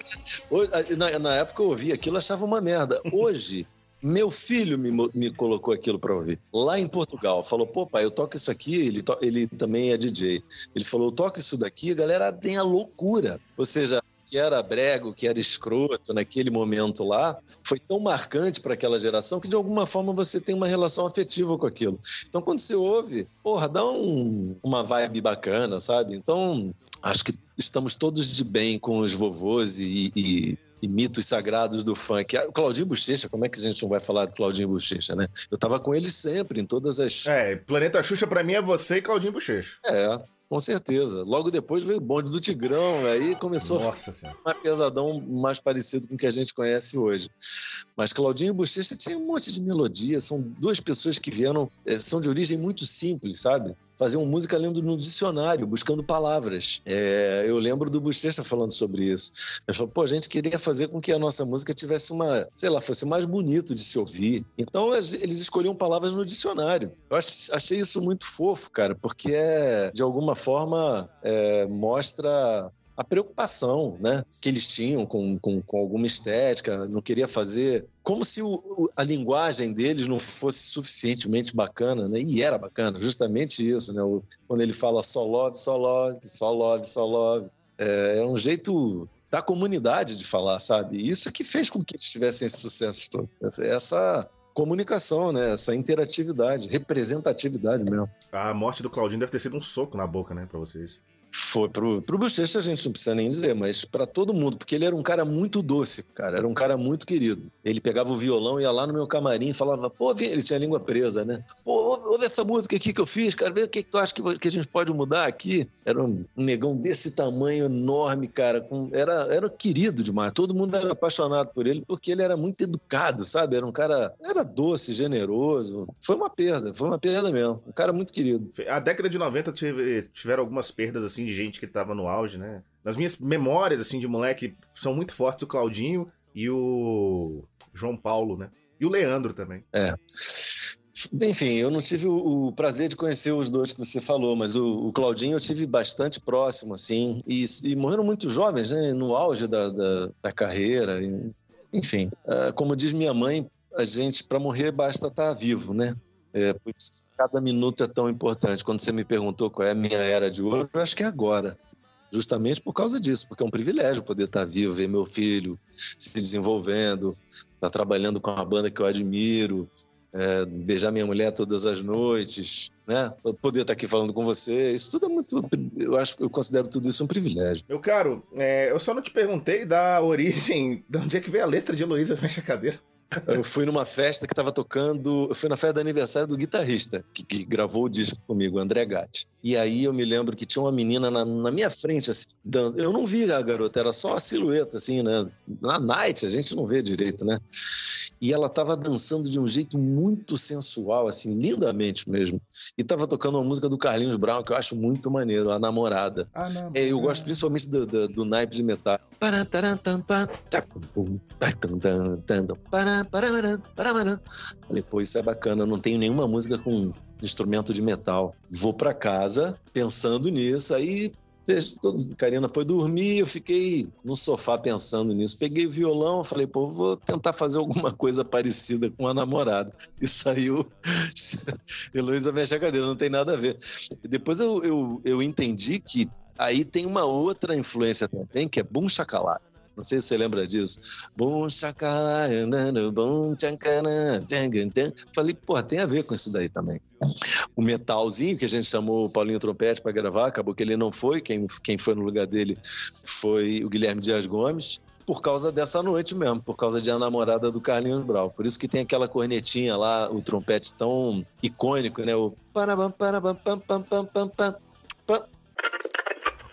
Speaker 10: Hoje- Na, na época eu ouvi aquilo, achava uma merda. Hoje, meu filho me, me colocou aquilo pra ouvir. Lá em Portugal. Falou, pô, pai, eu toco isso aqui. Ele, to- ele também é DJ. Ele falou, eu toco isso daqui, a galera tem a loucura. Ou seja, que era brego, que era escroto naquele momento lá, foi tão marcante para aquela geração que de alguma forma você tem uma relação afetiva com aquilo. Então quando você ouve, porra, dá um- uma vibe bacana, sabe? Então acho que estamos todos de bem com os vovôs e, e- e mitos sagrados do funk. Ah, O Claudinho Bochecha, como é que a gente não vai falar do Claudinho Bochecha, né? Eu tava com ele sempre, em todas as.
Speaker 1: É, Planeta Xuxa pra mim é você e Claudinho Bochecha.
Speaker 10: É, com certeza. Logo depois veio o bonde do Tigrão, aí começou a
Speaker 1: Nossa senhora.
Speaker 10: mais pesadão, mais parecido com o que a gente conhece hoje. Mas Claudinho Bochecha tinha um monte de melodia, são duas pessoas que vieram, eh, são de origem muito simples, sabe? Faziam música lendo no dicionário, buscando palavras. É, eu lembro do Bochecha falando sobre isso. Ele falou, pô, a gente queria fazer com que a nossa música tivesse uma, sei lá, fosse mais bonito de se ouvir. Então eles escolhiam palavras no dicionário. Eu ach- achei isso muito fofo, cara, porque é, de alguma forma, é, mostra a preocupação né, que eles tinham com, com, com alguma estética, não queria fazer. Como se o- a linguagem deles não fosse suficientemente bacana, né? E era bacana, justamente isso, né? O- quando ele fala só love, só love, só love, só love. É, é um jeito da comunidade de falar, sabe? Isso é que fez com que eles tivessem esse sucesso todo. Essa comunicação, né? Essa interatividade, representatividade mesmo.
Speaker 1: A morte do Claudinho deve ter sido um soco na boca, né, pra vocês.
Speaker 10: Foi pro, pro Bochecha a gente não precisa nem dizer, mas para todo mundo, porque ele era um cara muito doce, cara, era um cara muito querido. Ele pegava o violão, ia lá no meu camarim e falava, pô, ele tinha a língua presa, né? Pô, ouve essa música aqui que eu fiz, cara, vê o que, que tu acha que, que a gente pode mudar aqui. Era um negão desse tamanho, enorme, cara, com, era, era querido demais. Todo mundo era apaixonado por ele porque ele era muito educado, sabe? Era um cara, era doce, generoso. Foi uma perda, foi uma perda mesmo. Um cara muito querido.
Speaker 1: A década de 90 tive, tiveram algumas perdas, assim, de gente que tava no auge, né? Nas minhas memórias, assim, de moleque, são muito fortes o Claudinho e o João Paulo, né? E o Leandro também.
Speaker 10: É. Enfim, eu não tive o, prazer de conhecer os dois que você falou, mas o, o Claudinho eu tive bastante próximo, assim, e, e morreram muito jovens, né, no auge da, da, da carreira. Enfim, uh, como diz minha mãe, a gente, para morrer, basta estar tá vivo, né? É, por isso, cada minuto é tão importante. Quando você me perguntou qual é a minha era de ouro, eu acho que é agora. Justamente por causa disso, porque é um privilégio poder estar vivo, ver meu filho se desenvolvendo, estar tá trabalhando com uma banda que eu admiro, é, beijar minha mulher todas as noites, né? Poder estar aqui falando com você, isso tudo é muito. Eu acho eu considero tudo isso um privilégio.
Speaker 1: Meu caro, é, eu só não te perguntei da origem, de onde é que veio a letra de Heloísa Mexa Cadeira.
Speaker 10: Eu fui numa festa que estava tocando. Eu fui na festa do aniversário do guitarrista, que, que, gravou o disco comigo, André Gatti. E aí eu me lembro que tinha uma menina na, na minha frente, assim, dan... eu não vi a garota, era só a silhueta, assim, né? Na night a gente não vê direito, né? E ela estava dançando de um jeito muito sensual, assim, lindamente mesmo. E estava tocando uma música do Carlinhos Brown, que eu acho muito maneiro, A Namorada. Ah, não. É, eu gosto principalmente do, do, do naipe de metal. Falei, pô, isso é bacana, eu não tenho nenhuma música com instrumento de metal. Vou para casa pensando nisso, aí Karina foi dormir, eu fiquei no sofá pensando nisso. Peguei o violão, falei, pô, vou tentar fazer alguma coisa parecida com a namorada. E saiu Heloísa Mexe a Cadeira, não tem nada a ver. E depois eu, eu, eu entendi que aí tem uma outra influência também, que é Bum Chacalá. Não sei se você lembra disso. Bom bom Falei, pô, tem a ver com isso daí também. O metalzinho, que a gente chamou o Paulinho Trompete para gravar, acabou que ele não foi. Quem, quem foi no lugar dele foi o Guilherme Dias Gomes por causa dessa noite mesmo, por causa de a namorada do Carlinhos Brau. Por isso que tem aquela cornetinha lá, o trompete tão icônico, né? O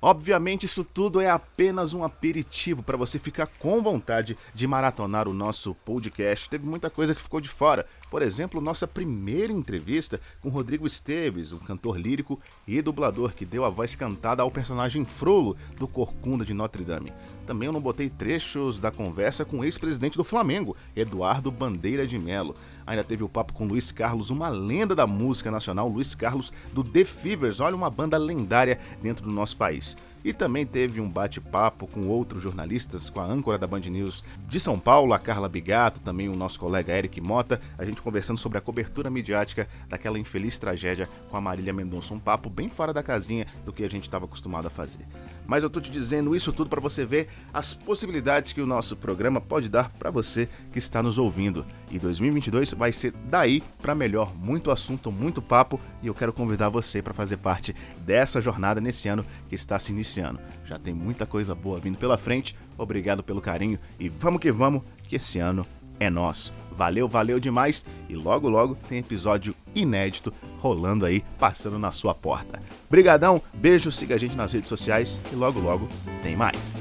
Speaker 1: Obviamente, isso tudo é apenas um aperitivo para você ficar com vontade de maratonar o nosso podcast. Teve muita coisa que ficou de fora. Por exemplo, nossa primeira entrevista com Rodrigo Esteves, um cantor lírico e dublador que deu a voz cantada ao personagem Frolo do Corcunda de Notre Dame. Também eu não botei trechos da conversa com o ex-presidente do Flamengo, Eduardo Bandeira de Melo. Ainda teve o papo com Luiz Carlos, uma lenda da música nacional, Luiz Carlos do The Fevers, olha uma banda lendária dentro do nosso país. E também teve um bate-papo com outros jornalistas, com a âncora da Band News de São Paulo, a Carla Bigato, também o nosso colega Eric Mota, a gente conversando sobre a cobertura midiática daquela infeliz tragédia com a Marília Mendonça. Um papo bem fora da casinha do que a gente estava acostumado a fazer. Mas eu tô te dizendo isso tudo para você ver as possibilidades que o nosso programa pode dar para você que está nos ouvindo. E 2022 vai ser daí para melhor, muito assunto, muito papo, e eu quero convidar você para fazer parte dessa jornada nesse ano que está se iniciando. Já tem muita coisa boa vindo pela frente. Obrigado pelo carinho e vamos que vamos, que esse ano é nosso. Valeu, valeu demais e logo logo tem episódio inédito rolando aí, passando na sua porta. Brigadão, beijo, siga a gente nas redes sociais e logo logo tem mais.